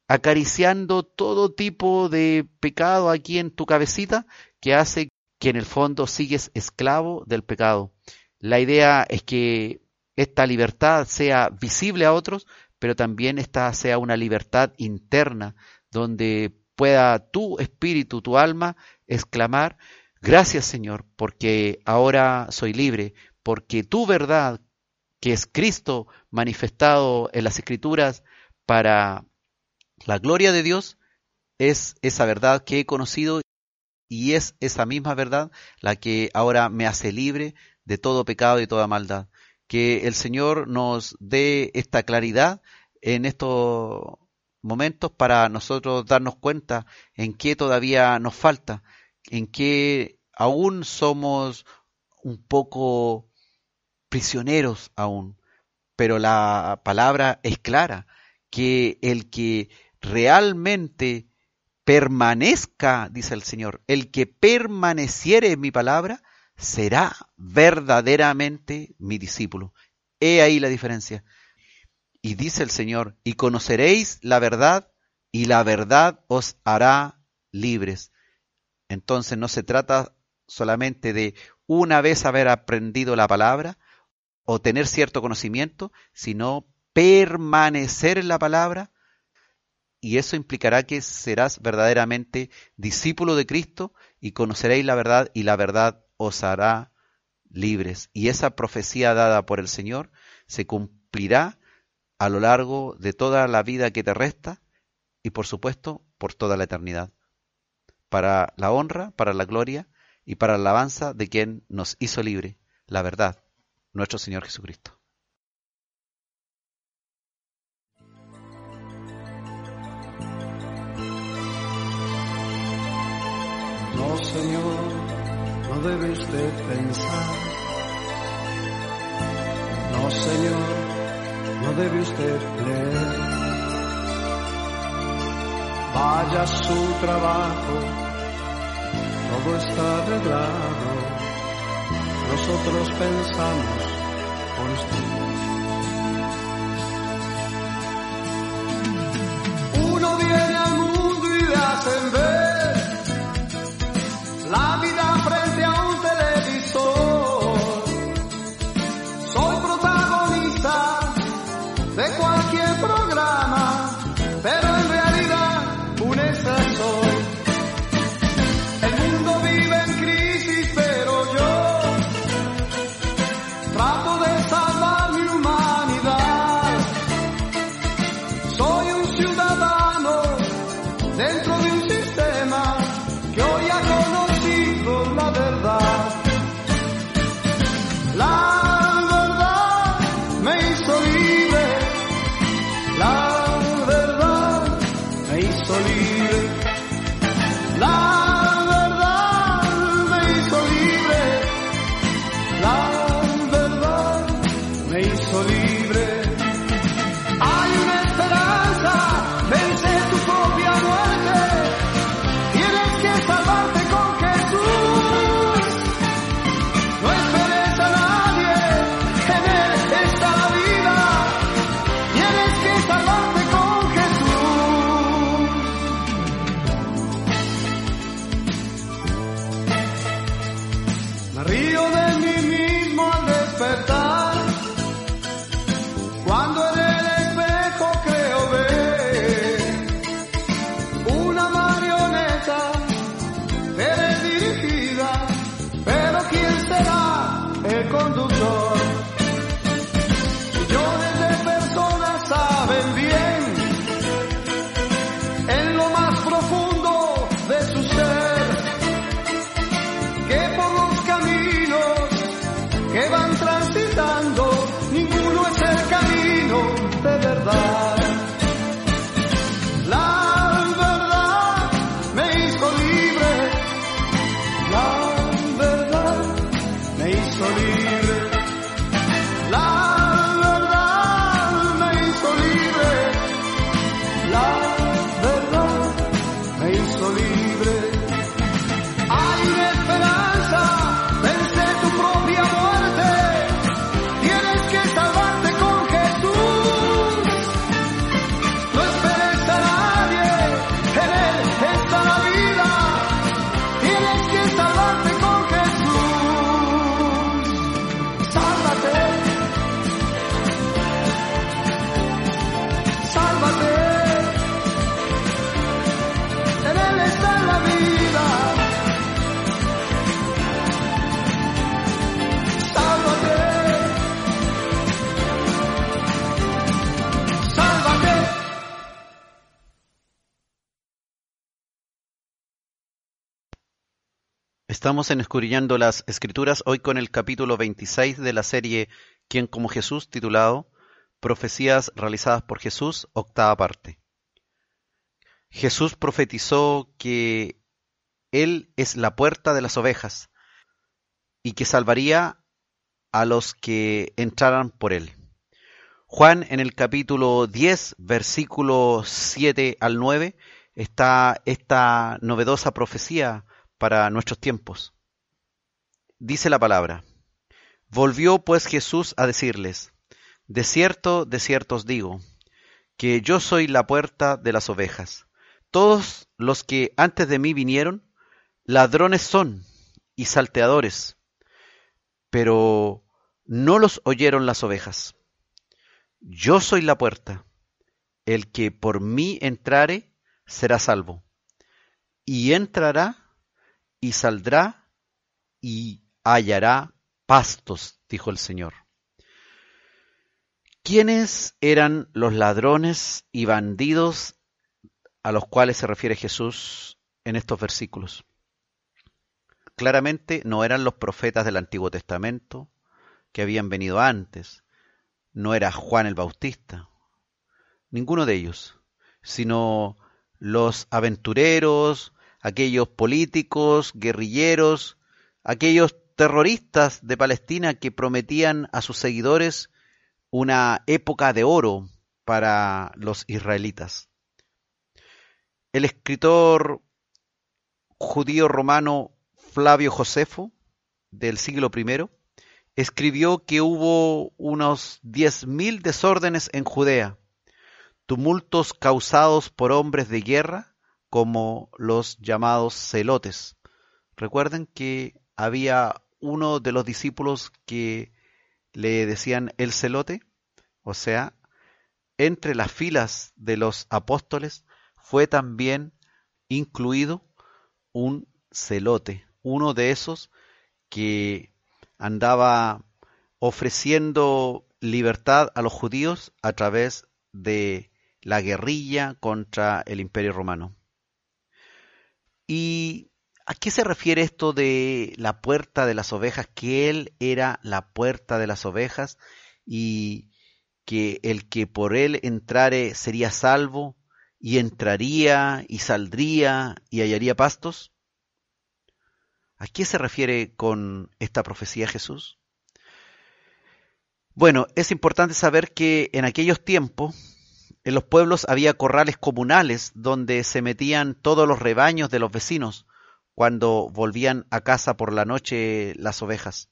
acariciando todo tipo de pecado aquí en tu cabecita que hace que en el fondo sigues esclavo del pecado. La idea es que esta libertad sea visible a otros, pero también esta sea una libertad interna, donde pueda tu espíritu, tu alma, exclamar, gracias Señor, porque ahora soy libre, porque tu verdad, que es Cristo manifestado en las Escrituras para la gloria de Dios, es esa verdad que he conocido y es esa misma verdad la que ahora me hace libre de todo pecado y toda maldad. Que el Señor nos dé esta claridad en estos momentos para nosotros darnos cuenta en qué todavía nos falta, en qué aún somos un poco prisioneros aún. Pero la palabra es clara, que el que realmente permanezca, dice el Señor, el que permaneciere en mi palabra, será verdaderamente mi discípulo. He ahí la diferencia. Y dice el Señor, y conoceréis la verdad, y la verdad os hará libres. Entonces no se trata solamente de una vez haber aprendido la palabra o tener cierto conocimiento, sino permanecer en la palabra y eso implicará que serás verdaderamente discípulo de Cristo y conoceréis la verdad y la verdad os hará libres. Y esa profecía dada por el Señor se cumplirá a lo largo de toda la vida que te resta y por supuesto por toda la eternidad. Para la honra, para la gloria y para la alabanza de quien nos hizo libre, la verdad, nuestro Señor Jesucristo. No, Señor, no debe usted pensar. No, Señor, no debe usted leer. Vaya su trabajo, todo está arreglado. Nosotros pensamos por usted. Estamos en Escudriñando las Escrituras, hoy con el capítulo 26 de la serie ¿Quién como Jesús? titulado Profecías realizadas por Jesús, octava parte. Jesús profetizó que Él es la puerta de las ovejas y que salvaría a los que entraran por Él. Juan en el capítulo 10, versículo 7 al 9, está esta novedosa profecía para nuestros tiempos. Dice la palabra, volvió pues Jesús a decirles, de cierto, de cierto os digo, que yo soy la puerta de las ovejas. Todos los que antes de mí vinieron, ladrones son y salteadores, pero no los oyeron las ovejas. Yo soy la puerta. El que por mí entrare será salvo. Y entrará y saldrá y hallará pastos, dijo el Señor. ¿Quiénes eran los ladrones y bandidos a los cuales se refiere Jesús en estos versículos? Claramente no eran los profetas del Antiguo Testamento que habían venido antes, no era Juan el Bautista, ninguno de ellos, sino los aventureros, aquellos políticos, guerrilleros, aquellos terroristas de Palestina que prometían a sus seguidores una época de oro para los israelitas. El escritor judío romano Flavio Josefo, del siglo I, escribió que hubo unos diez mil desórdenes en Judea, tumultos causados por hombres de guerra, como los llamados celotes. Recuerden que había uno de los discípulos que le decían el celote, o sea, entre las filas de los apóstoles fue también incluido un celote, uno de esos que andaba ofreciendo libertad a los judíos a través de la guerrilla contra el imperio romano. ¿Y a qué se refiere esto de la puerta de las ovejas? Que él era la puerta de las ovejas y que el que por él entrare sería salvo y entraría y saldría y hallaría pastos. ¿A qué se refiere con esta profecía Jesús? Bueno, es importante saber que en aquellos tiempos en los pueblos había corrales comunales donde se metían todos los rebaños de los vecinos cuando volvían a casa por la noche las ovejas.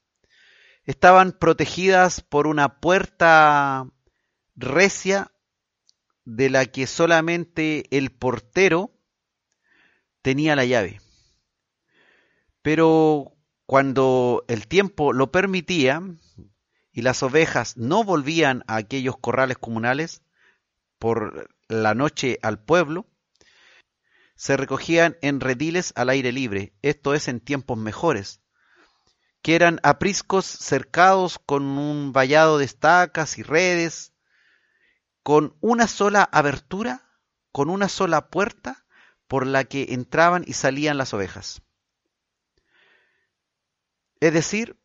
Estaban protegidas por una puerta recia de la que solamente el portero tenía la llave. Pero cuando el tiempo lo permitía y las ovejas no volvían a aquellos corrales comunales, por la noche al pueblo, se recogían en rediles al aire libre, esto es en tiempos mejores, que eran apriscos cercados con un vallado de estacas y redes, con una sola abertura, con una sola puerta por la que entraban y salían las ovejas. Es decir,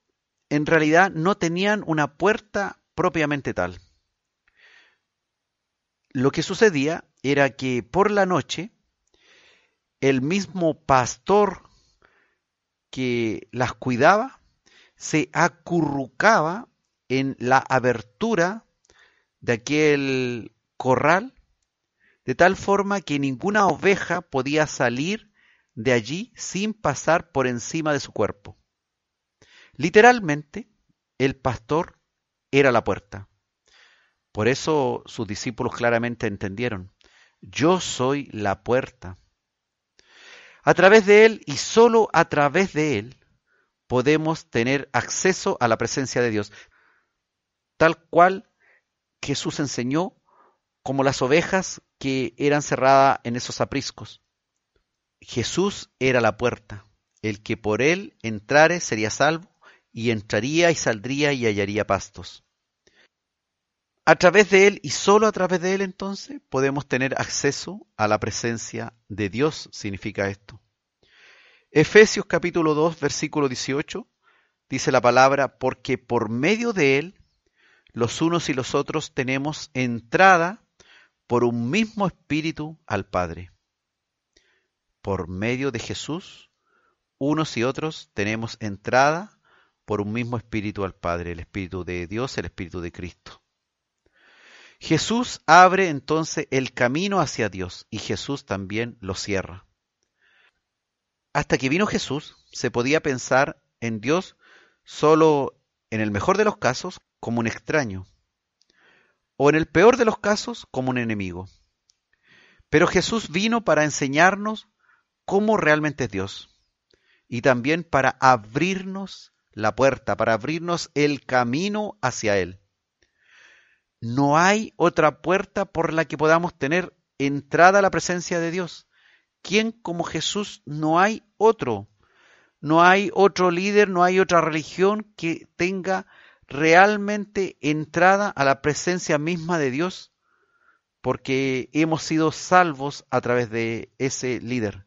en realidad no tenían una puerta propiamente tal. Lo que sucedía era que por la noche el mismo pastor que las cuidaba se acurrucaba en la abertura de aquel corral de tal forma que ninguna oveja podía salir de allí sin pasar por encima de su cuerpo. Literalmente, el pastor era la puerta. Por eso sus discípulos claramente entendieron, yo soy la puerta. A través de Él y solo a través de Él podemos tener acceso a la presencia de Dios, tal cual Jesús enseñó como las ovejas que eran cerradas en esos apriscos. Jesús era la puerta, el que por él entrare sería salvo, y entraría y saldría y hallaría pastos. A través de Él y solo a través de Él entonces podemos tener acceso a la presencia de Dios, significa esto. Efesios capítulo 2, versículo 18, dice la palabra, porque por medio de Él los unos y los otros tenemos entrada por un mismo espíritu al Padre. Por medio de Jesús, unos y otros tenemos entrada por un mismo espíritu al Padre, el espíritu de Dios, el espíritu de Cristo. Jesús abre entonces el camino hacia Dios y Jesús también lo cierra. Hasta que vino Jesús, se podía pensar en Dios solo, en el mejor de los casos, como un extraño, o en el peor de los casos, como un enemigo. Pero Jesús vino para enseñarnos cómo realmente es Dios y también para abrirnos la puerta, para abrirnos el camino hacia Él. No hay otra puerta por la que podamos tener entrada a la presencia de Dios. ¿Quién como Jesús? No hay otro. No hay otro líder, no hay otra religión que tenga realmente entrada a la presencia misma de Dios, porque hemos sido salvos a través de ese líder,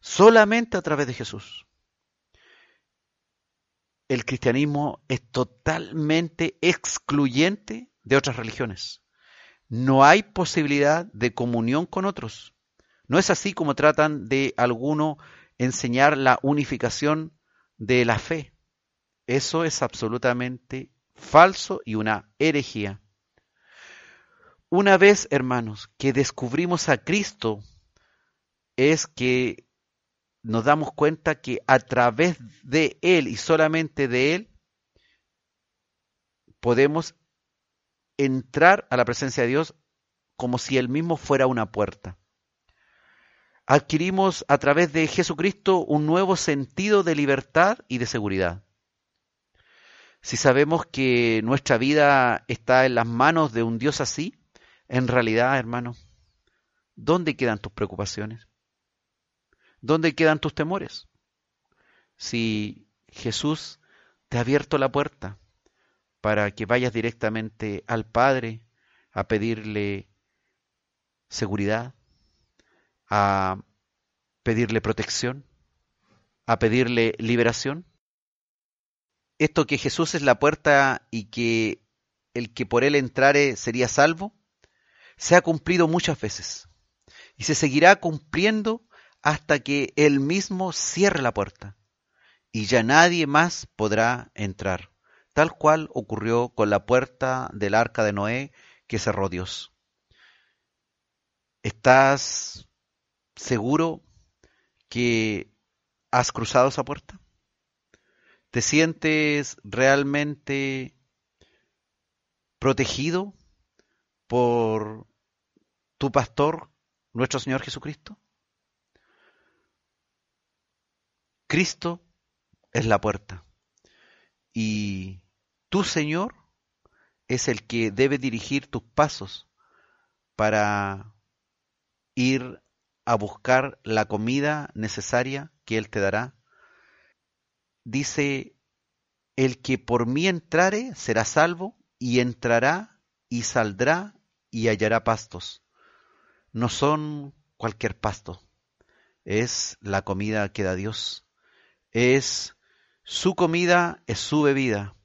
solamente a través de Jesús. El cristianismo es totalmente excluyente de otras religiones. No hay posibilidad de comunión con otros. No es así como tratan de alguno enseñar la unificación de la fe. Eso es absolutamente falso y una herejía. Una vez, hermanos, que descubrimos a Cristo, es que nos damos cuenta que a través de Él y solamente de Él podemos entrar a la presencia de Dios como si Él mismo fuera una puerta. Adquirimos a través de Jesucristo un nuevo sentido de libertad y de seguridad. Si sabemos que nuestra vida está en las manos de un Dios así, en realidad, hermano, ¿dónde quedan tus preocupaciones? ¿Dónde quedan tus temores? Si Jesús te ha abierto la puerta, para que vayas directamente al Padre a pedirle seguridad, a pedirle protección, a pedirle liberación. Esto que Jesús es la puerta y que el que por él entrare sería salvo, se ha cumplido muchas veces y se seguirá cumpliendo hasta que él mismo cierre la puerta y ya nadie más podrá entrar tal cual ocurrió con la puerta del arca de Noé que cerró Dios. ¿Estás seguro que has cruzado esa puerta? ¿Te sientes realmente protegido por tu pastor, nuestro Señor Jesucristo? Cristo es la puerta y tu Señor es el que debe dirigir tus pasos para ir a buscar la comida necesaria que Él te dará. Dice, el que por mí entrare será salvo y entrará y saldrá y hallará pastos. No son cualquier pasto, es la comida que da Dios. Es su comida, es su bebida,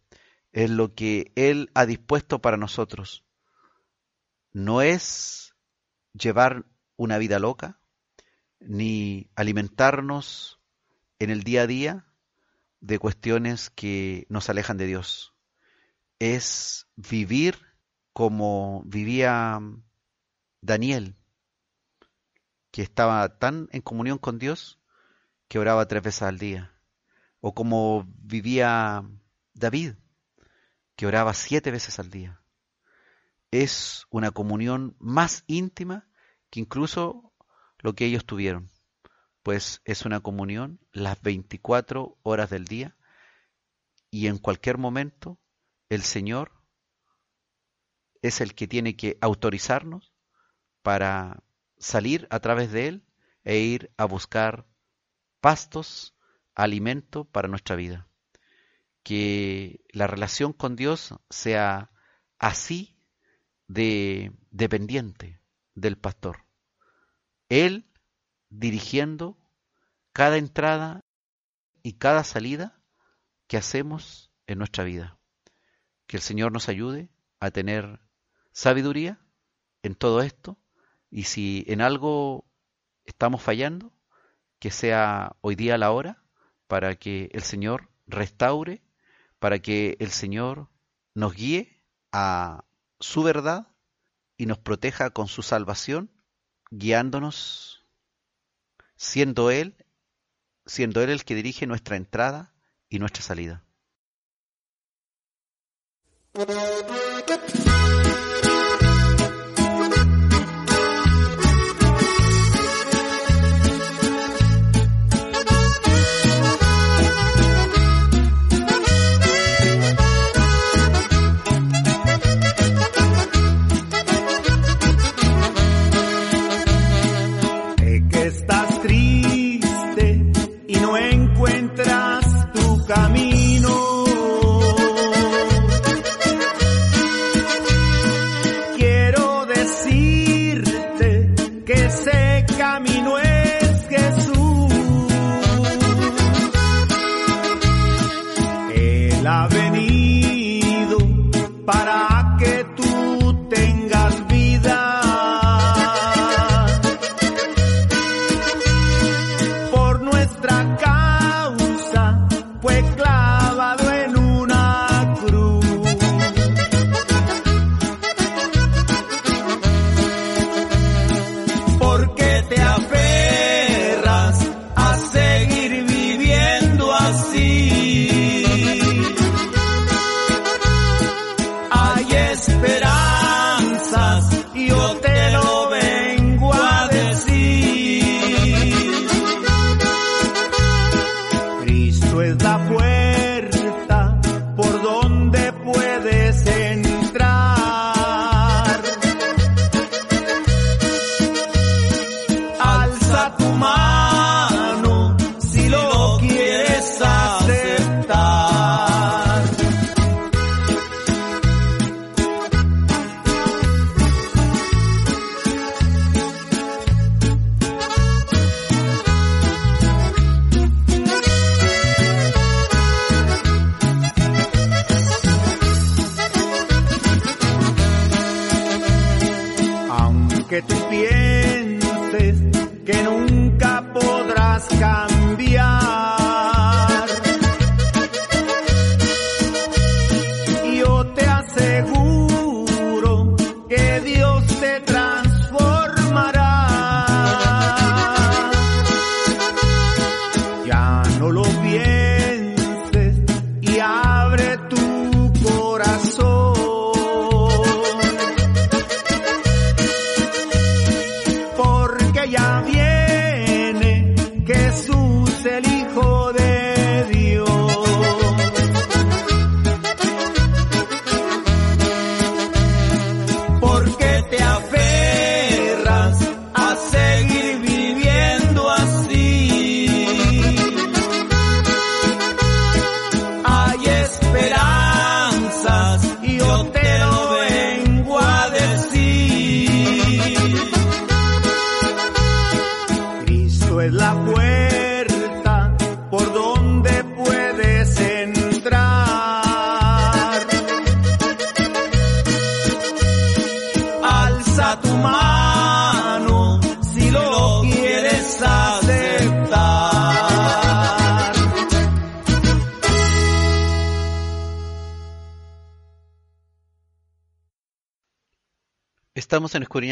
es lo que Él ha dispuesto para nosotros. No es llevar una vida loca, ni alimentarnos en el día a día de cuestiones que nos alejan de Dios. Es vivir como vivía Daniel, que estaba tan en comunión con Dios que oraba tres veces al día. O como vivía David, que oraba siete veces al día. Es una comunión más íntima que incluso lo que ellos tuvieron, pues es una comunión las 24 horas del día y en cualquier momento el Señor es el que tiene que autorizarnos para salir a través de Él e ir a buscar pastos, alimento para nuestra vida. Que la relación con Dios sea así de dependiente del pastor. Él dirigiendo cada entrada y cada salida que hacemos en nuestra vida. Que el Señor nos ayude a tener sabiduría en todo esto y si en algo estamos fallando, que sea hoy día la hora para que el Señor restaure, para que el Señor nos guíe a su verdad y nos proteja con su salvación guiándonos, siendo Él, siendo Él el que dirige nuestra entrada y nuestra salida.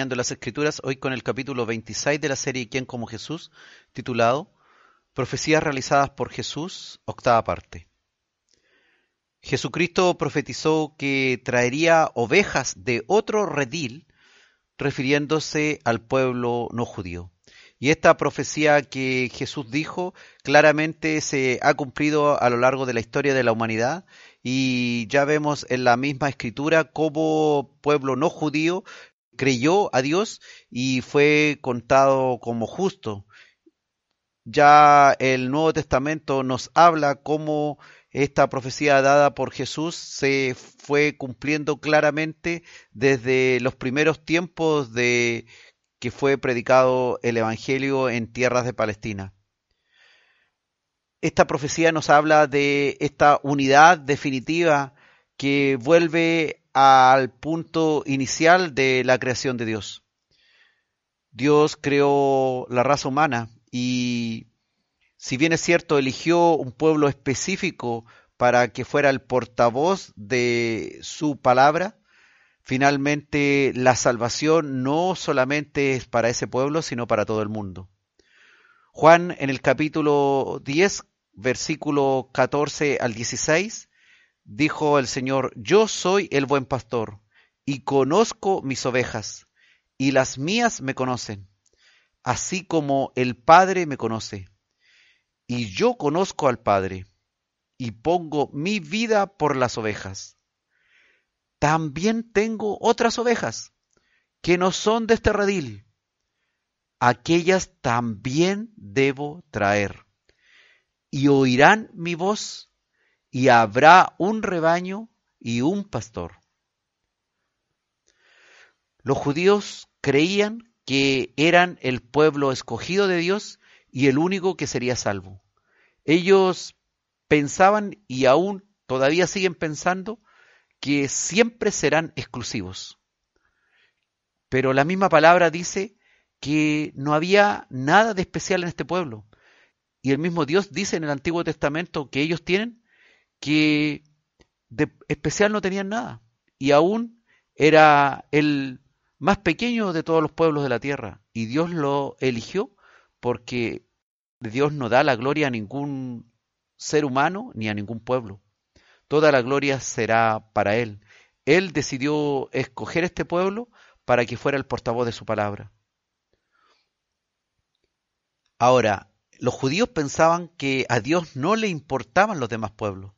Escudriñando las Escrituras, hoy con el capítulo 26 de la serie ¿Quién como Jesús? titulado Profecías realizadas por Jesús, octava parte. Jesucristo profetizó que traería ovejas de otro redil, refiriéndose al pueblo no judío. Y esta profecía que Jesús dijo claramente se ha cumplido a lo largo de la historia de la humanidad y ya vemos en la misma escritura cómo pueblo no judío creyó a Dios y fue contado como justo. Ya el Nuevo Testamento nos habla cómo esta profecía dada por Jesús se fue cumpliendo claramente desde los primeros tiempos de que fue predicado el Evangelio en tierras de Palestina. Esta profecía nos habla de esta unidad definitiva que vuelve al punto inicial de la creación de Dios. Dios creó la raza humana y si bien es cierto, eligió un pueblo específico para que fuera el portavoz de su palabra, finalmente la salvación no solamente es para ese pueblo, sino para todo el mundo. Juan en el capítulo 10, versículo 14 al 16, dijo el Señor, yo soy el buen pastor y conozco mis ovejas y las mías me conocen, así como el Padre me conoce. Y yo conozco al Padre y pongo mi vida por las ovejas. También tengo otras ovejas que no son de este redil. Aquellas también debo traer. Y oirán mi voz y habrá un rebaño y un pastor. Los judíos creían que eran el pueblo escogido de Dios y el único que sería salvo. Ellos pensaban y aún todavía siguen pensando que siempre serán exclusivos. Pero la misma palabra dice que no había nada de especial en este pueblo. Y el mismo Dios dice en el Antiguo Testamento que ellos tienen que de especial no tenían nada. Y aún era el más pequeño de todos los pueblos de la tierra. Y Dios lo eligió porque Dios no da la gloria a ningún ser humano ni a ningún pueblo. Toda la gloria será para Él. Él decidió escoger este pueblo para que fuera el portavoz de su palabra. Ahora, los judíos pensaban que a Dios no le importaban los demás pueblos.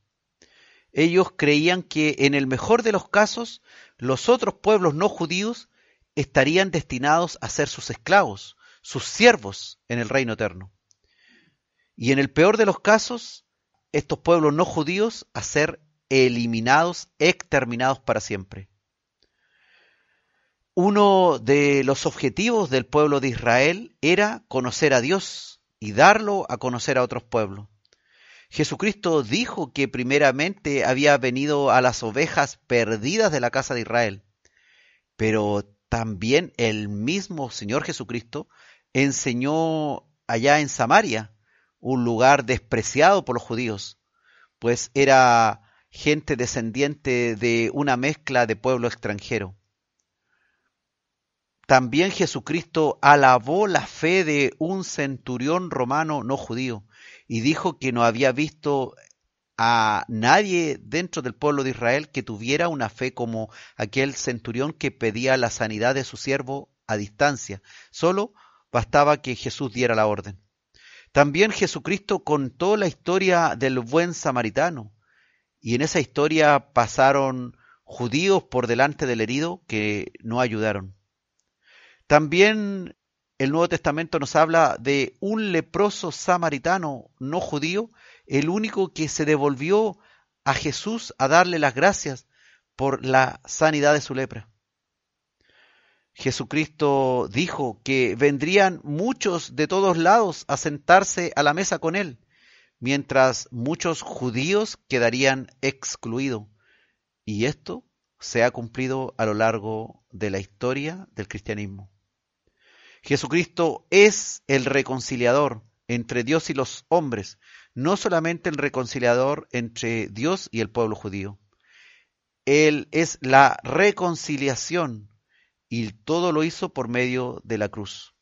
Ellos creían que en el mejor de los casos los otros pueblos no judíos estarían destinados a ser sus esclavos, sus siervos en el reino eterno. Y en el peor de los casos, estos pueblos no judíos a ser eliminados, exterminados para siempre. Uno de los objetivos del pueblo de Israel era conocer a Dios y darlo a conocer a otros pueblos. Jesucristo dijo que primeramente había venido a las ovejas perdidas de la casa de Israel, pero también el mismo Señor Jesucristo enseñó allá en Samaria, un lugar despreciado por los judíos, pues era gente descendiente de una mezcla de pueblo extranjero. También Jesucristo alabó la fe de un centurión romano no judío y dijo que no había visto a nadie dentro del pueblo de Israel que tuviera una fe como aquel centurión que pedía la sanidad de su siervo a distancia. Solo bastaba que Jesús diera la orden. También Jesucristo contó la historia del buen samaritano, y en esa historia pasaron judíos por delante del herido que no ayudaron. También el Nuevo Testamento nos habla de un leproso samaritano no judío, el único que se devolvió a Jesús a darle las gracias por la sanidad de su lepra. Jesucristo dijo que vendrían muchos de todos lados a sentarse a la mesa con él, mientras muchos judíos quedarían excluidos. Y esto se ha cumplido a lo largo de la historia del cristianismo. Jesucristo es el reconciliador entre Dios y los hombres, no solamente el reconciliador entre Dios y el pueblo judío. Él es la reconciliación y todo lo hizo por medio de la cruz.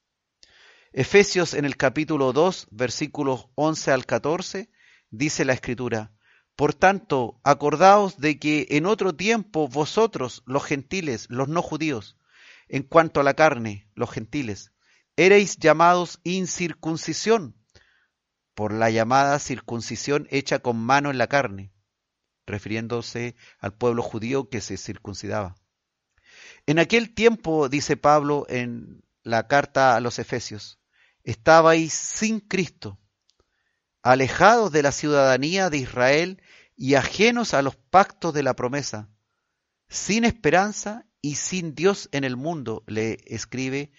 Efesios en el capítulo 2, versículos 11 al 14, dice la escritura, Por tanto, acordaos de que en otro tiempo vosotros, los gentiles, los no judíos, en cuanto a la carne, los gentiles, erais llamados incircuncisión, por la llamada circuncisión hecha con mano en la carne, refiriéndose al pueblo judío que se circuncidaba. En aquel tiempo, dice Pablo en la carta a los Efesios, estabais sin Cristo, alejados de la ciudadanía de Israel y ajenos a los pactos de la promesa, sin esperanza y sin Dios en el mundo, le escribe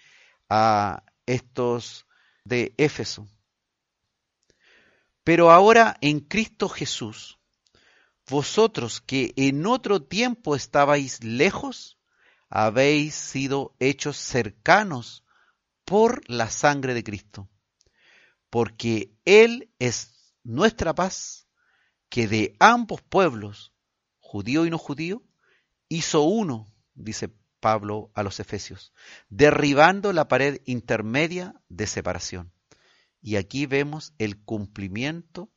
a estos de Éfeso. Pero ahora en Cristo Jesús, vosotros que en otro tiempo estabais lejos, habéis sido hechos cercanos por la sangre de Cristo, porque Él es nuestra paz, que de ambos pueblos, judío y no judío, hizo uno, dice Pablo a los Efesios, derribando la pared intermedia de separación. Y aquí vemos el cumplimiento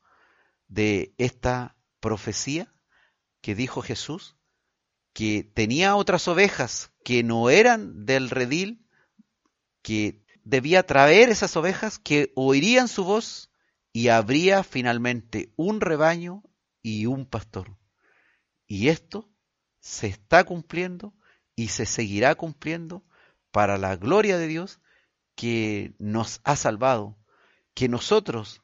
de esta profecía que dijo Jesús, que tenía otras ovejas que no eran del redil, que debía traer esas ovejas que oirían su voz y habría finalmente un rebaño y un pastor. Y esto se está cumpliendo y se seguirá cumpliendo para la gloria de Dios que nos ha salvado, que nosotros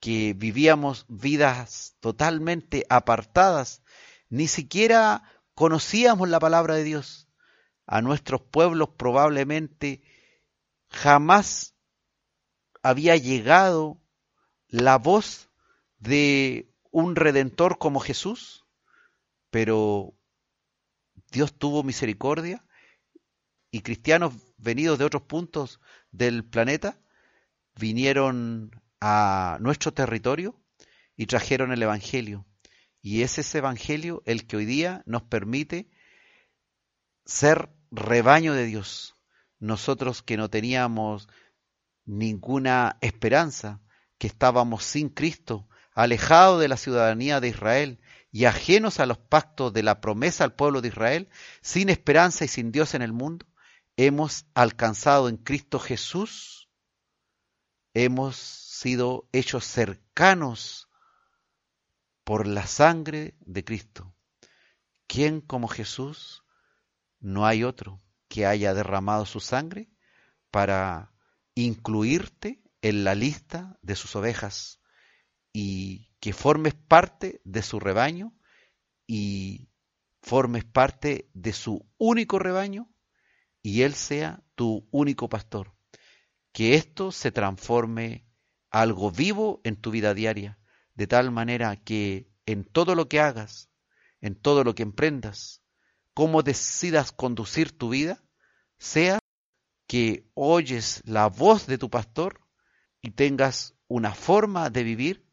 que vivíamos vidas totalmente apartadas, ni siquiera conocíamos la palabra de Dios. A nuestros pueblos probablemente jamás había llegado la voz de un redentor como Jesús, pero Dios tuvo misericordia y cristianos venidos de otros puntos del planeta vinieron a nuestro territorio y trajeron el Evangelio. Y es ese Evangelio el que hoy día nos permite ser rebaño de Dios. Nosotros que no teníamos ninguna esperanza, que estábamos sin Cristo, alejados de la ciudadanía de Israel, y ajenos a los pactos de la promesa al pueblo de Israel, sin esperanza y sin Dios en el mundo, hemos alcanzado en Cristo Jesús, hemos sido hechos cercanos por la sangre de Cristo. ¿Quién como Jesús? No hay otro que haya derramado su sangre para incluirte en la lista de sus ovejas y que formes parte de su rebaño y formes parte de su único rebaño y Él sea tu único pastor. Que esto se transforme algo vivo en tu vida diaria, de tal manera que en todo lo que hagas, en todo lo que emprendas, cómo decidas conducir tu vida, sea que oyes la voz de tu pastor y tengas una forma de vivir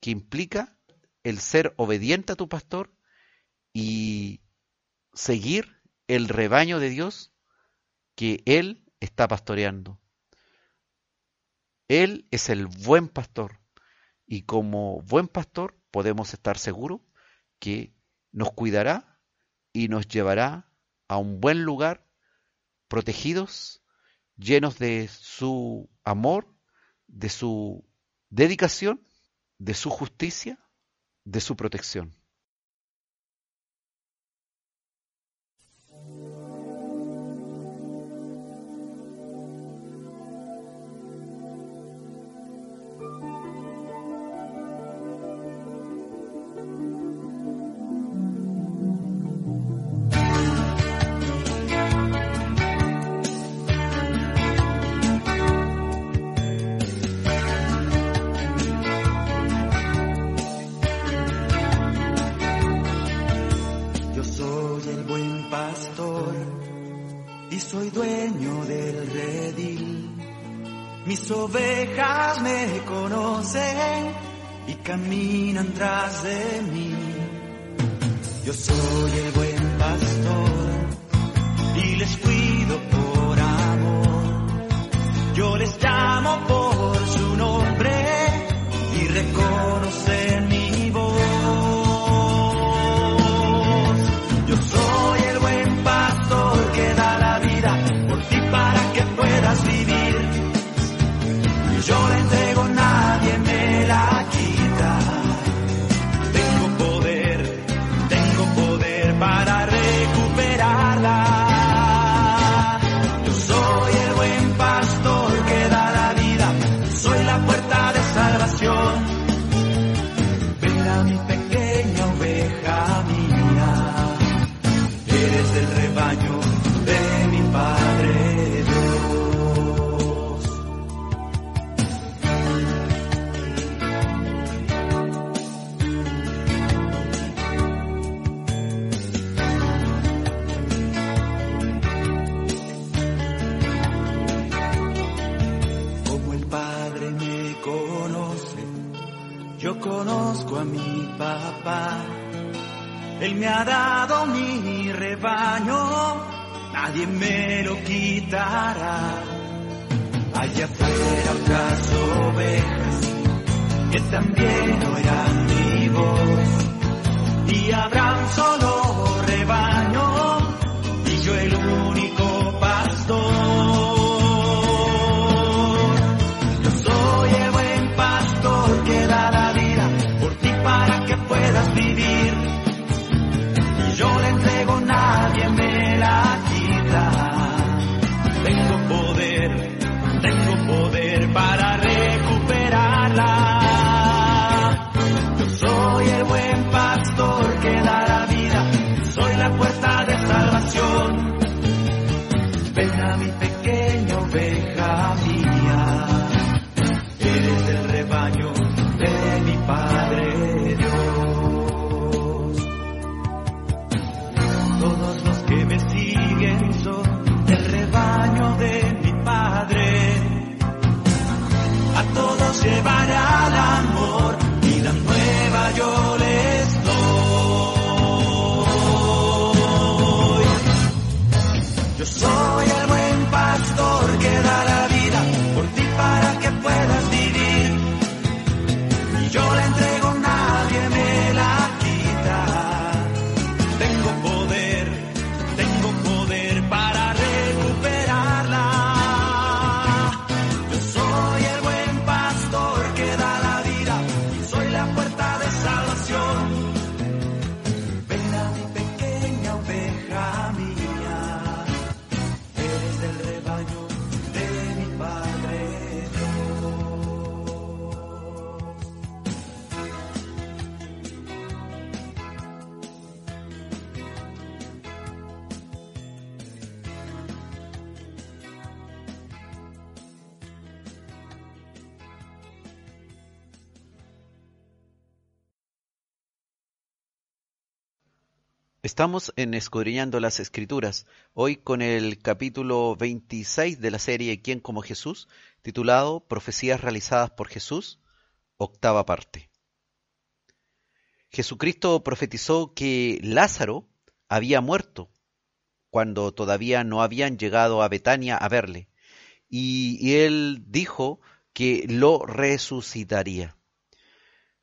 que implica el ser obediente a tu pastor y seguir el rebaño de Dios que Él está pastoreando. Él es el buen pastor y como buen pastor podemos estar seguros que nos cuidará y nos llevará a un buen lugar, protegidos, llenos de su amor, de su dedicación de su justicia, de su protección. soy dueño del redil. Mis ovejas me conocen y caminan tras de mí. Yo soy el buen pastor y les cuido por amor. Yo les llamo por Él me ha dado mi rebaño, nadie me lo quitará. Allá afuera otras ovejas que también oirán mi voz y habrán solo Estamos en Escudriñando las Escrituras, hoy con el capítulo 26 de la serie ¿Quién como Jesús? titulado Profecías realizadas por Jesús, octava parte. Jesucristo profetizó que Lázaro había muerto cuando todavía no habían llegado a Betania a verle, y, y él dijo que lo resucitaría.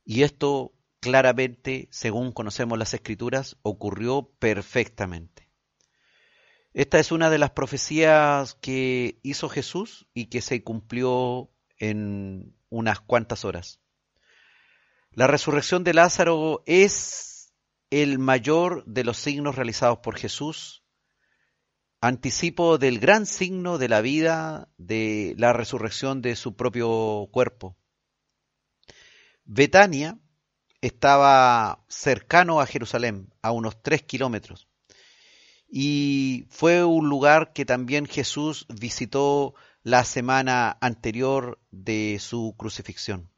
Y esto claramente, según conocemos las escrituras, ocurrió perfectamente. Esta es una de las profecías que hizo Jesús y que se cumplió en unas cuantas horas. La resurrección de Lázaro es el mayor de los signos realizados por Jesús, anticipo del gran signo de la vida, de la resurrección de su propio cuerpo. Betania estaba cercano a Jerusalén, a unos tres kilómetros, y fue un lugar que también Jesús visitó la semana anterior de su crucifixión.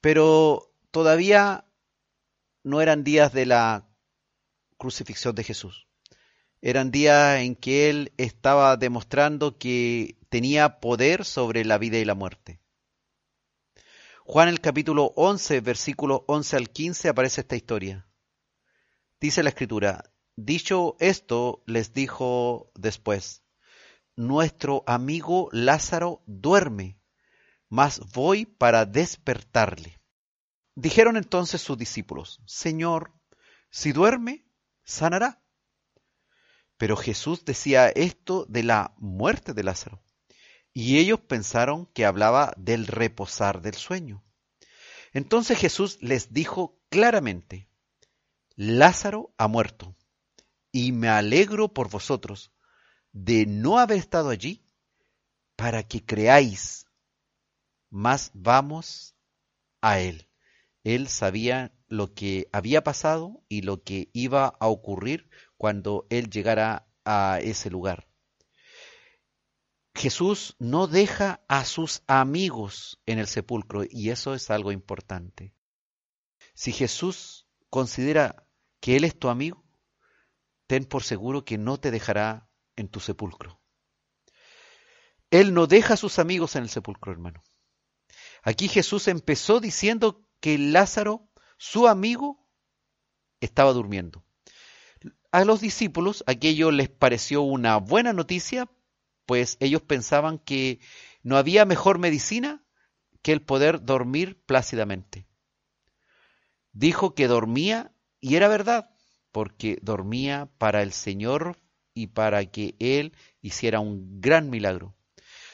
Pero todavía no eran días de la crucifixión de Jesús. Eran días en que él estaba demostrando que tenía poder sobre la vida y la muerte. Juan el capítulo 11, versículo 11 al 15 aparece esta historia. Dice la escritura, dicho esto les dijo después, nuestro amigo Lázaro duerme, mas voy para despertarle. Dijeron entonces sus discípulos, Señor, si duerme, sanará. Pero Jesús decía esto de la muerte de Lázaro, y ellos pensaron que hablaba del reposar del sueño. Entonces Jesús les dijo claramente, Lázaro ha muerto, y me alegro por vosotros de no haber estado allí para que creáis, mas vamos a él. Él sabía lo que había pasado y lo que iba a ocurrir cuando él llegara a ese lugar. Jesús no deja a sus amigos en el sepulcro y eso es algo importante. Si Jesús considera que Él es tu amigo, ten por seguro que no te dejará en tu sepulcro. Él no deja a sus amigos en el sepulcro, hermano. Aquí Jesús empezó diciendo que Lázaro, su amigo, estaba durmiendo. A los discípulos aquello les pareció una buena noticia, pues ellos pensaban que no había mejor medicina que el poder dormir plácidamente. Dijo que dormía y era verdad, porque dormía para el Señor y para que Él hiciera un gran milagro.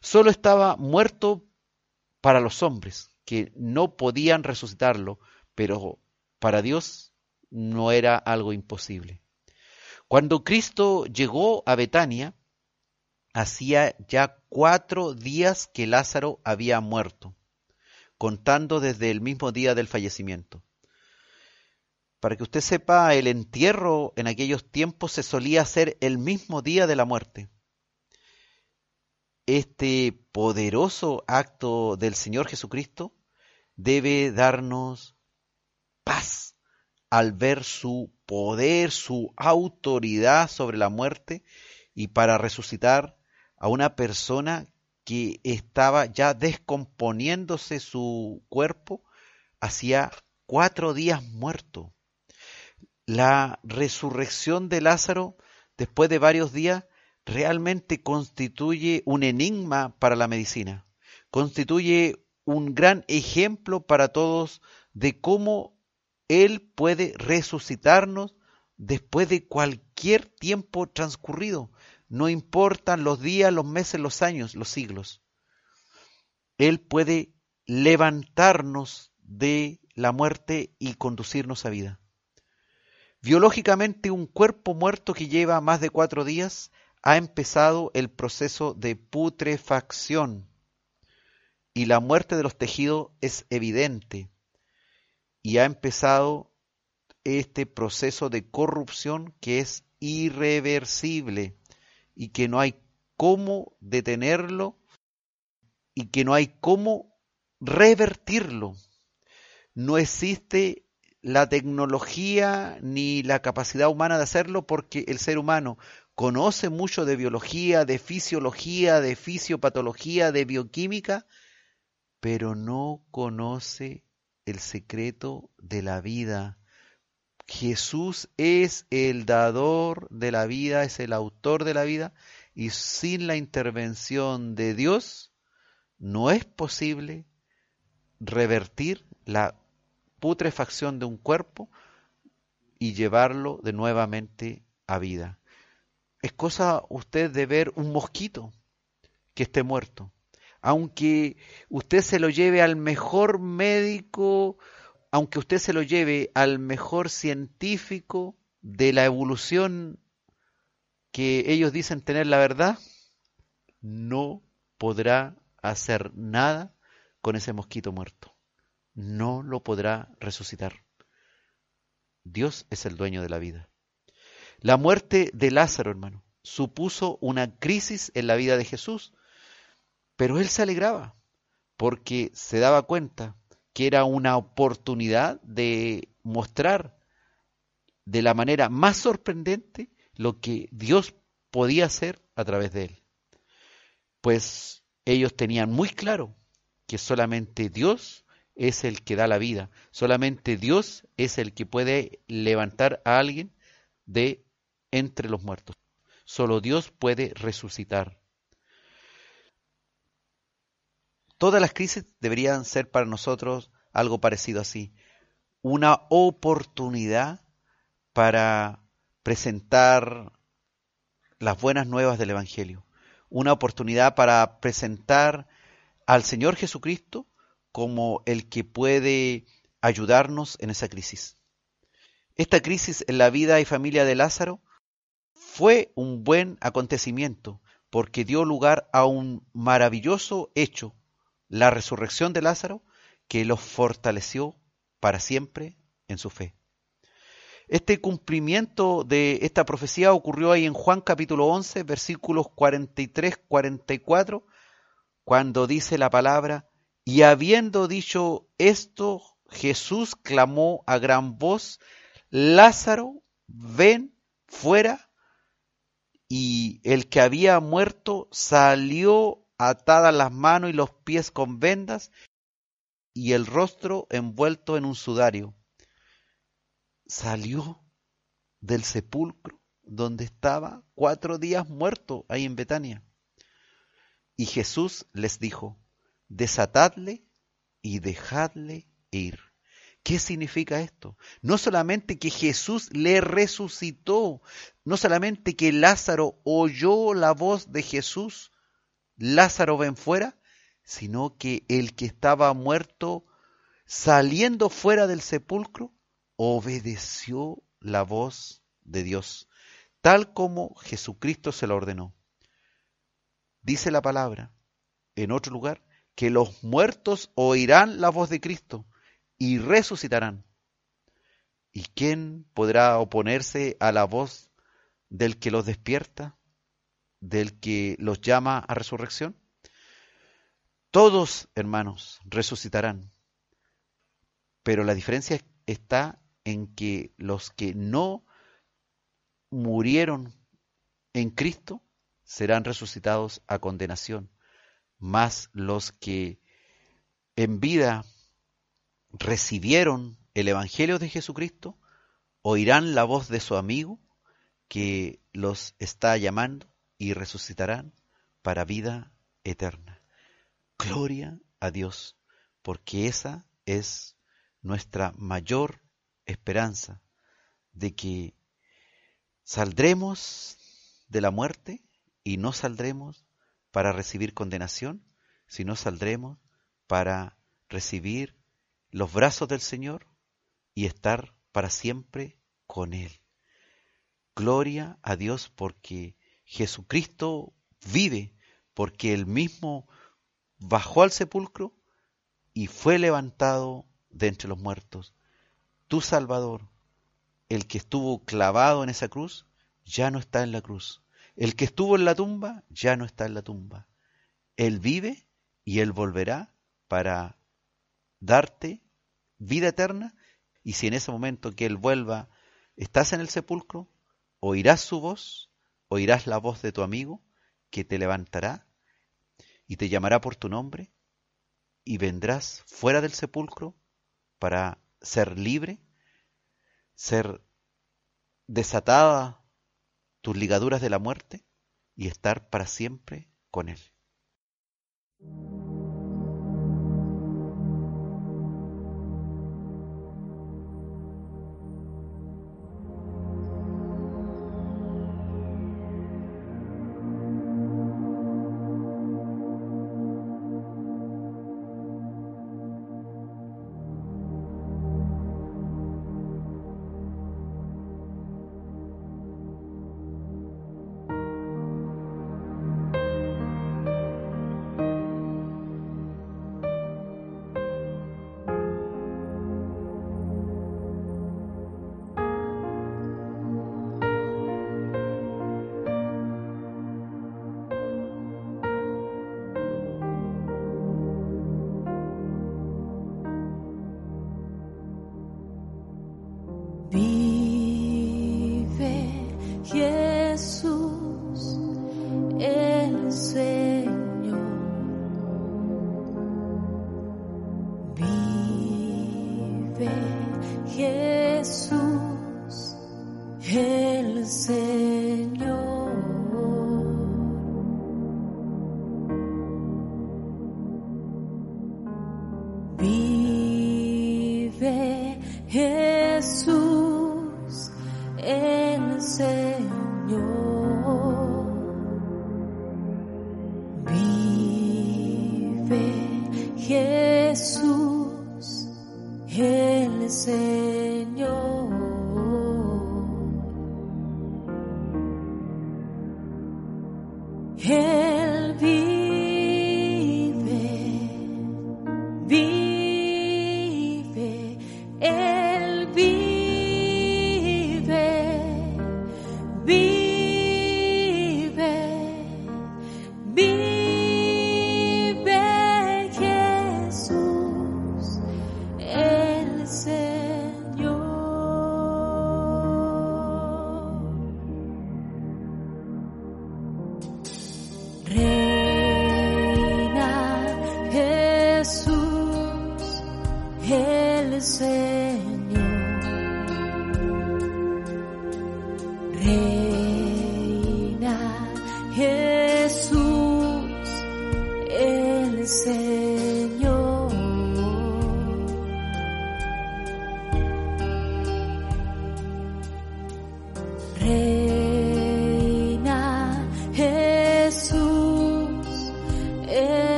Solo estaba muerto para los hombres, que no podían resucitarlo, pero para Dios no era algo imposible. Cuando Cristo llegó a Betania, hacía ya cuatro días que Lázaro había muerto, contando desde el mismo día del fallecimiento. Para que usted sepa, el entierro en aquellos tiempos se solía hacer el mismo día de la muerte. Este poderoso acto del Señor Jesucristo debe darnos paz al ver su poder, su autoridad sobre la muerte y para resucitar a una persona que estaba ya descomponiéndose su cuerpo hacía cuatro días muerto. La resurrección de Lázaro después de varios días realmente constituye un enigma para la medicina, constituye un gran ejemplo para todos de cómo Él puede resucitarnos después de cualquier tiempo transcurrido, no importan los días, los meses, los años, los siglos. Él puede levantarnos de la muerte y conducirnos a vida. Biológicamente, un cuerpo muerto que lleva más de cuatro días ha empezado el proceso de putrefacción y la muerte de los tejidos es evidente y ha empezado este proceso de corrupción que es irreversible y que no hay cómo detenerlo y que no hay cómo revertirlo. No existe la tecnología ni la capacidad humana de hacerlo porque el ser humano conoce mucho de biología, de fisiología, de fisiopatología, de bioquímica, pero no conoce el secreto de la vida, Jesús es el dador de la vida, es el autor de la vida, y sin la intervención de Dios no es posible revertir la putrefacción de un cuerpo y llevarlo de nuevamente a vida. Es cosa usted de ver un mosquito que esté muerto. aunque usted se lo lleve al mejor médico, aunque usted se lo lleve al mejor científico de la evolución que ellos dicen tener la verdad, no podrá hacer nada con ese mosquito muerto. No lo podrá resucitar. Dios es el dueño de la vida. La muerte de Lázaro, hermano, supuso una crisis en la vida de Jesús, pero él se alegraba porque se daba cuenta que era una oportunidad de mostrar de la manera más sorprendente lo que Dios podía hacer a través de él. Pues ellos tenían muy claro que solamente Dios es el que da la vida, solamente Dios es el que puede levantar a alguien de entre los muertos. Solo Dios puede resucitar. Todas las crisis deberían ser para nosotros algo parecido así. Una oportunidad para presentar las buenas nuevas del Evangelio. Una oportunidad para presentar al Señor Jesucristo como el que puede ayudarnos en esa crisis. Esta crisis en la vida y familia de Lázaro fue un buen acontecimiento porque dio lugar a un maravilloso hecho, la resurrección de Lázaro, que los fortaleció para siempre en su fe. Este cumplimiento de esta profecía ocurrió ahí en Juan capítulo 11, versículos 43-44, cuando dice la palabra, y habiendo dicho esto, Jesús clamó a gran voz, Lázaro, ven fuera y el que había muerto salió atadas las manos y los pies con vendas y el rostro envuelto en un sudario. Salió del sepulcro donde estaba cuatro días muerto ahí en Betania. Y Jesús les dijo, desatadle y dejadle ir. ¿Qué significa esto? No solamente que Jesús le resucitó, no solamente que Lázaro oyó la voz de Jesús, Lázaro ven fuera, sino que el que estaba muerto saliendo fuera del sepulcro, obedeció la voz de Dios, tal como Jesucristo se lo ordenó. Dice la palabra en otro lugar que los muertos oirán la voz de Cristo y resucitarán. ¿Y quién podrá oponerse a la voz del que los despierta, del que los llama a resurrección? Todos, hermanos, resucitarán. Pero la diferencia está en que los que no murieron en Cristo serán resucitados a condenación, más los que en vida recibieron el Evangelio de Jesucristo, oirán la voz de su amigo que los está llamando y resucitarán para vida eterna. Gloria a Dios, porque esa es nuestra mayor esperanza de que saldremos de la muerte y no saldremos para recibir condenación, sino saldremos para recibir los brazos del Señor y estar para siempre con Él. Gloria a Dios porque Jesucristo vive, porque Él mismo bajó al sepulcro y fue levantado de entre los muertos. Tu Salvador, el que estuvo clavado en esa cruz, ya no está en la cruz. El que estuvo en la tumba, ya no está en la tumba. Él vive y Él volverá para darte vida eterna, y si en ese momento que Él vuelva estás en el sepulcro, oirás su voz, oirás la voz de tu amigo, que te levantará y te llamará por tu nombre, y vendrás fuera del sepulcro para ser libre, ser desatada tus ligaduras de la muerte y estar para siempre con Él.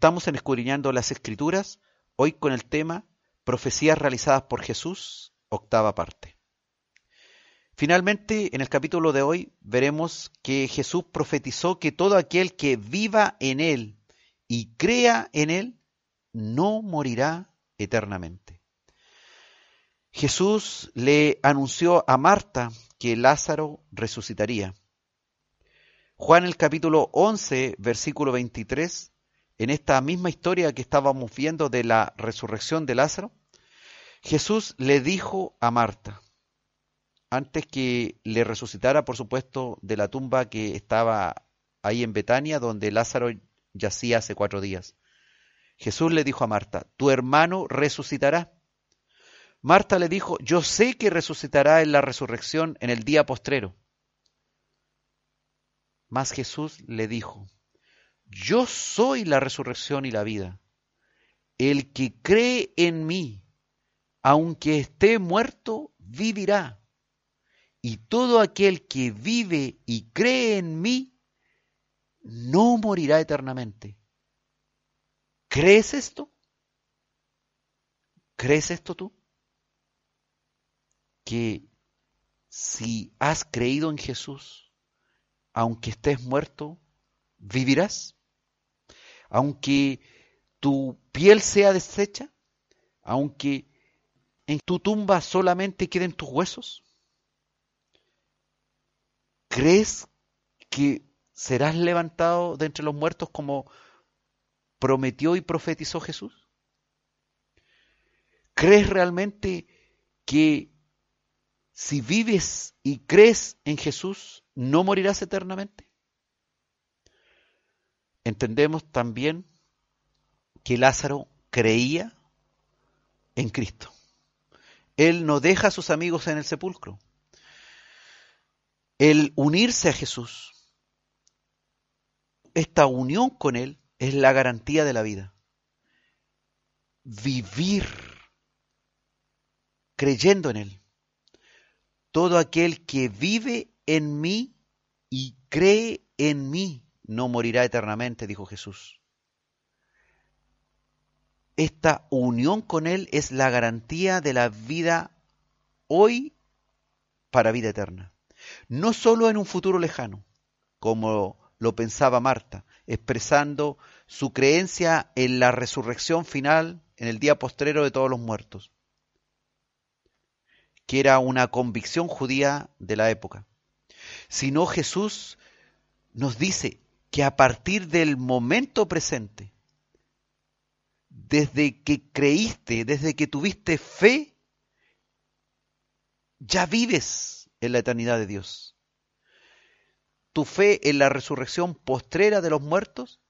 Estamos en Escudriñando las Escrituras, hoy con el tema Profecías realizadas por Jesús, octava parte. Finalmente, en el capítulo de hoy veremos que Jesús profetizó que todo aquel que viva en Él y crea en Él, no morirá eternamente. Jesús le anunció a Marta que Lázaro resucitaría. Juan el capítulo 11, versículo 23, en esta misma historia que estábamos viendo de la resurrección de Lázaro, Jesús le dijo a Marta, antes que le resucitara, por supuesto, de la tumba que estaba ahí en Betania, donde Lázaro yacía hace cuatro días. Jesús le dijo a Marta, tu hermano resucitará. Marta le dijo, yo sé que resucitará en la resurrección en el día postrero. Mas Jesús le dijo, yo soy la resurrección y la vida. El que cree en mí, aunque esté muerto, vivirá. Y todo aquel que vive y cree en mí, no morirá eternamente. ¿Crees esto? ¿Crees esto tú? Que si has creído en Jesús, aunque estés muerto, vivirás. Aunque tu piel sea deshecha, aunque en tu tumba solamente queden tus huesos. ¿Crees que serás levantado de entre los muertos como prometió y profetizó Jesús? ¿Crees realmente que si vives y crees en Jesús, no morirás eternamente? Entendemos también que Lázaro creía en Cristo. Él no deja a sus amigos en el sepulcro. El unirse a Jesús, esta unión con Él, es la garantía de la vida. Vivir creyendo en Él. Todo aquel que vive en mí y cree en mí no morirá eternamente, dijo Jesús. Esta unión con Él es la garantía de la vida hoy para vida eterna. No solo en un futuro lejano, como lo pensaba Marta, expresando su creencia en la resurrección final, en el día postrero de todos los muertos, que era una convicción judía de la época, sino Jesús nos dice que a partir del momento presente, desde que creíste, desde que tuviste fe, ya vives en la eternidad de Dios. Tu fe en la resurrección postrera de los muertos,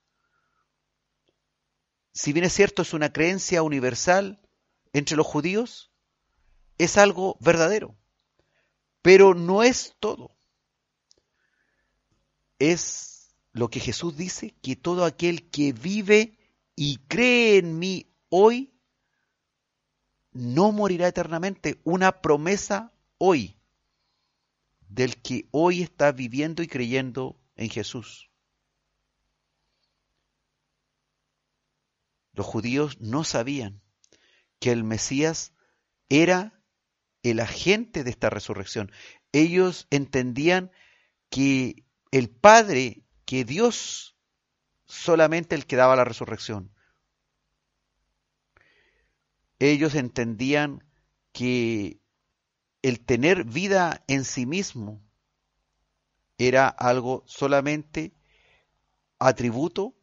si bien es cierto es una creencia universal entre los judíos, es algo verdadero, pero no es todo. Es lo que Jesús dice, que todo aquel que vive y cree en mí hoy, no morirá eternamente. Una promesa hoy del que hoy está viviendo y creyendo en Jesús. Los judíos no sabían que el Mesías era el agente de esta resurrección. Ellos entendían que el Padre, que Dios solamente el que daba la resurrección. Ellos entendían que el tener vida en sí mismo era algo solamente atributo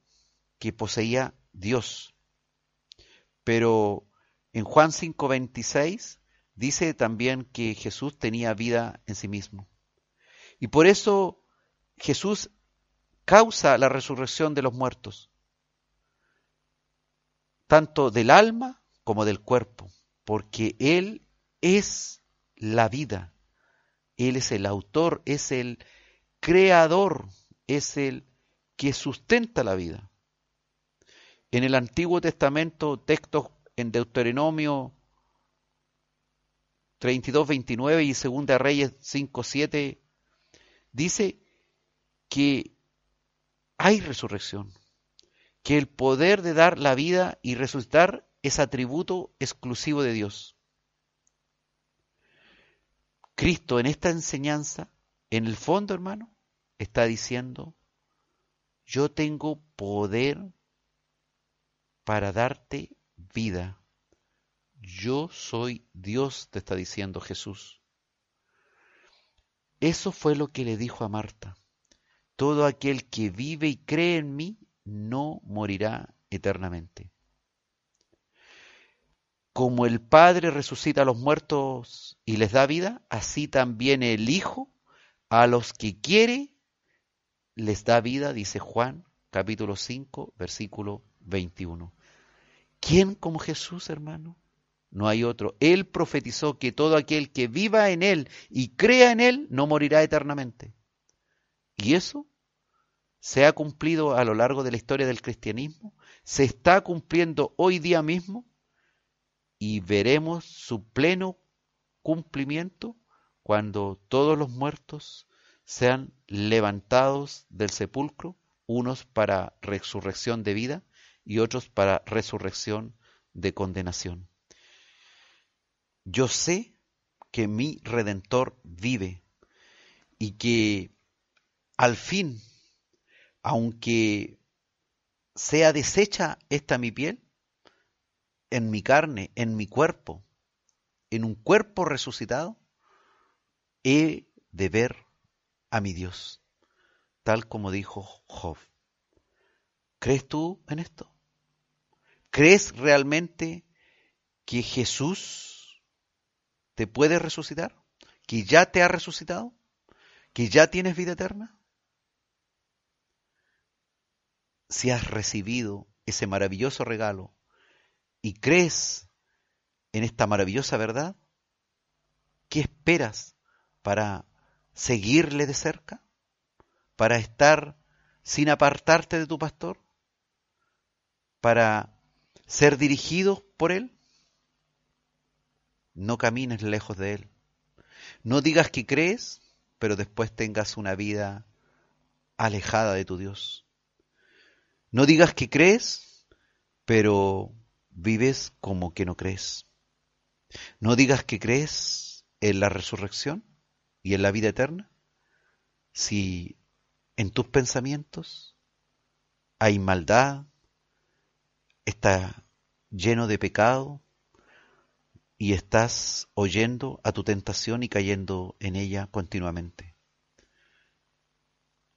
que poseía Dios. Pero en Juan 5:26 dice también que Jesús tenía vida en sí mismo. Y por eso Jesús causa la resurrección de los muertos, tanto del alma como del cuerpo, porque Él es la vida, Él es el autor, es el creador, es el que sustenta la vida. En el Antiguo Testamento, textos en Deuteronomio 32, 29 y 2 Reyes 5, 7, dice que hay resurrección, que el poder de dar la vida y resucitar es atributo exclusivo de Dios. Cristo en esta enseñanza, en el fondo, hermano, está diciendo, yo tengo poder para darte vida. Yo soy Dios, te está diciendo Jesús. Eso fue lo que le dijo a Marta. Todo aquel que vive y cree en mí no morirá eternamente. Como el Padre resucita a los muertos y les da vida, así también el Hijo a los que quiere les da vida, dice Juan capítulo 5, versículo 21. ¿Quién como Jesús, hermano? No hay otro. Él profetizó que todo aquel que viva en Él y crea en Él no morirá eternamente. Y eso se ha cumplido a lo largo de la historia del cristianismo, se está cumpliendo hoy día mismo y veremos su pleno cumplimiento cuando todos los muertos sean levantados del sepulcro, unos para resurrección de vida y otros para resurrección de condenación. Yo sé que mi redentor vive y que al fin, aunque sea deshecha esta mi piel, en mi carne, en mi cuerpo, en un cuerpo resucitado, he de ver a mi Dios, tal como dijo Job. ¿Crees tú en esto? ¿Crees realmente que Jesús te puede resucitar? ¿Que ya te ha resucitado? ¿Que ya tienes vida eterna? Si has recibido ese maravilloso regalo y crees en esta maravillosa verdad, ¿qué esperas para seguirle de cerca? ¿Para estar sin apartarte de tu pastor? ¿Para ser dirigido por él? No camines lejos de él. No digas que crees, pero después tengas una vida alejada de tu Dios. No digas que crees, pero vives como que no crees. No digas que crees en la resurrección y en la vida eterna si en tus pensamientos hay maldad, está lleno de pecado y estás oyendo a tu tentación y cayendo en ella continuamente.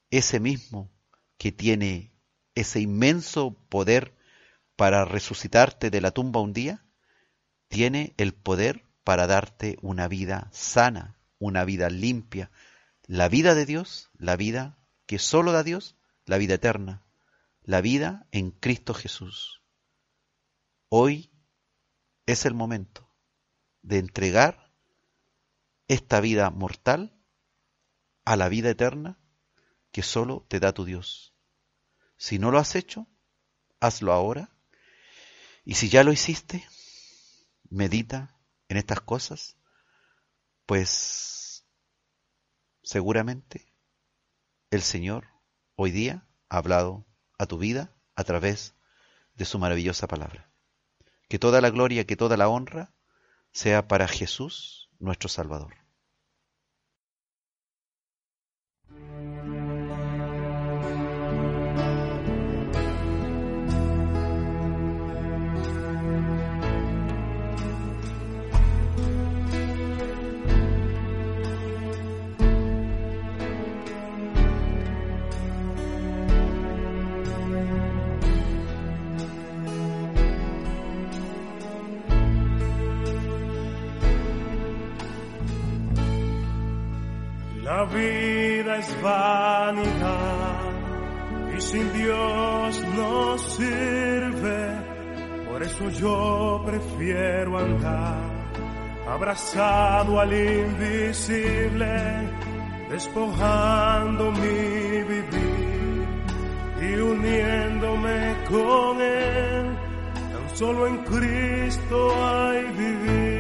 Ese mismo que tiene ese inmenso poder para resucitarte de la tumba un día, tiene el poder para darte una vida sana, una vida limpia, la vida de Dios, la vida que solo da Dios, la vida eterna, la vida en Cristo Jesús. Hoy es el momento de entregar esta vida mortal a la vida eterna que solo te da tu Dios. Si no lo has hecho, hazlo ahora y si ya lo hiciste, medita en estas cosas, pues seguramente el Señor hoy día ha hablado a tu vida a través de su maravillosa palabra. Que toda la gloria, que toda la honra sea para Jesús, nuestro Salvador. Es vanidad y sin Dios no sirve. Por eso yo prefiero andar abrazado al invisible, despojando mi vivir y uniéndome con Él. Tan solo en Cristo hay vivir.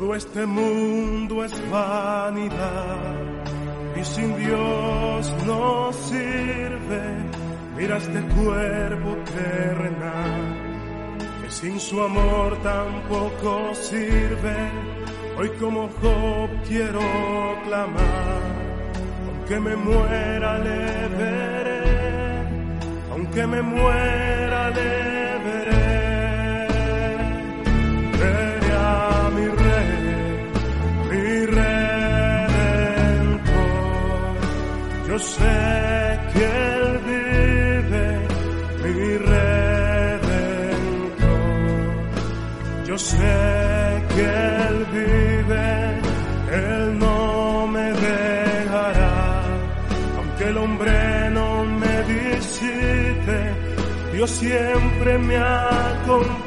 Todo este mundo es vanidad y sin Dios no sirve. Mira este cuerpo terrenal que sin su amor tampoco sirve. Hoy como Job quiero clamar, aunque me muera le veré, aunque me muera le veré. Sé que él vive, mi redentor. Yo sé que él vive, él no me dejará, aunque el hombre no me visite, Dios siempre me acompañará.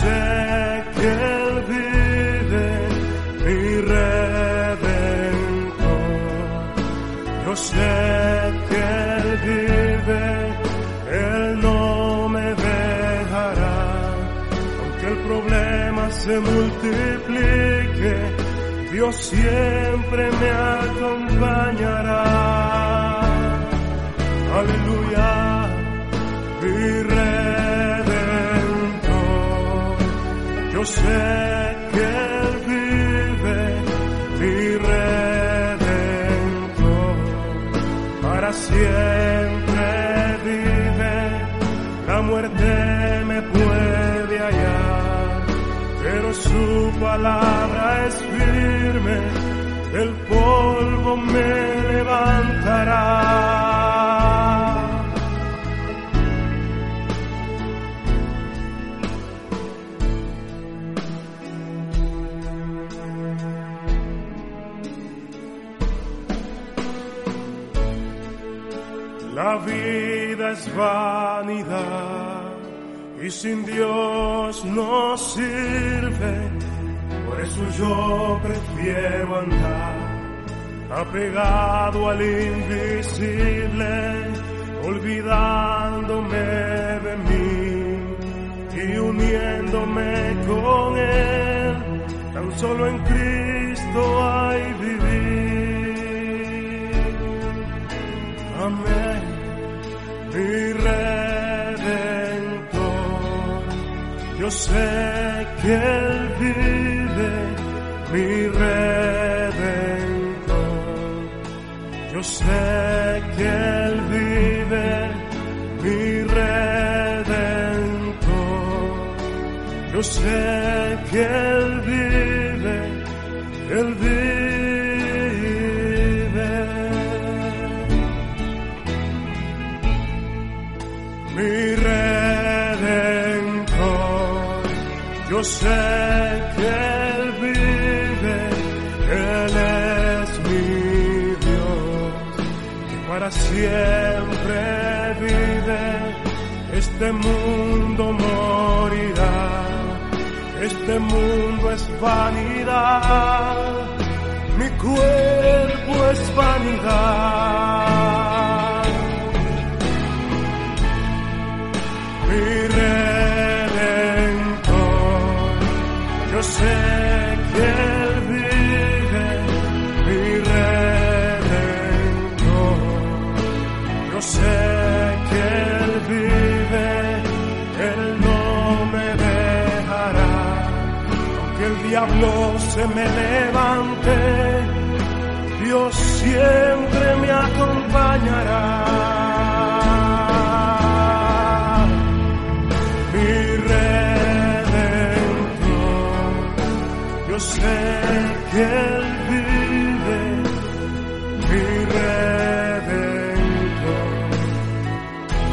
Sé que Él vive, mi redentor. Yo sé que Él vive, Él no me dejará. Aunque el problema se multiplique, Dios siempre me acompañará. Aleluya, palabra es firme, del polvo me levantará. La vida es vanidad y sin Dios no sirve. Por eso yo prefiero andar apegado al invisible, olvidándome de mí y uniéndome con Él. Tan solo en Cristo hay vivir. Amén, Yo sé que Él vive, mi redentor. Yo sé que Él vive, mi redentor. Yo sé que Él sé que Él vive, Él es mi Dios, que para siempre vive. Este mundo morirá, este mundo es vanidad, mi cuerpo es vanidad. Se me levante, Dios siempre me acompañará mi redentor. Yo sé que Él vive, mi redentor.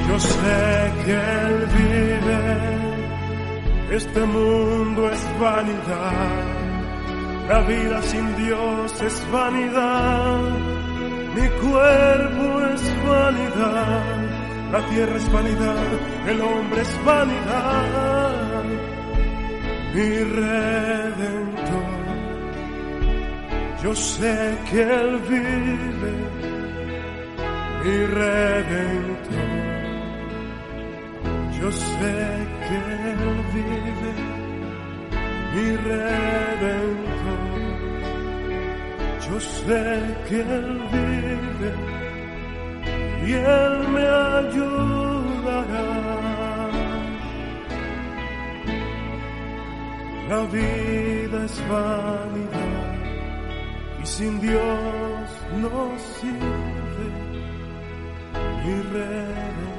Yo sé que Él vive, este mundo es vanidad. La vida sin Dios es vanidad, mi cuerpo es vanidad. La tierra es vanidad, el hombre es vanidad, mi redentor. Yo sé que Él vive, mi redentor. Yo sé que Él vive, mi redentor. Yo sé que Él vive y Él me ayudará. La vida es vanidad y sin Dios no sirve mi redentor.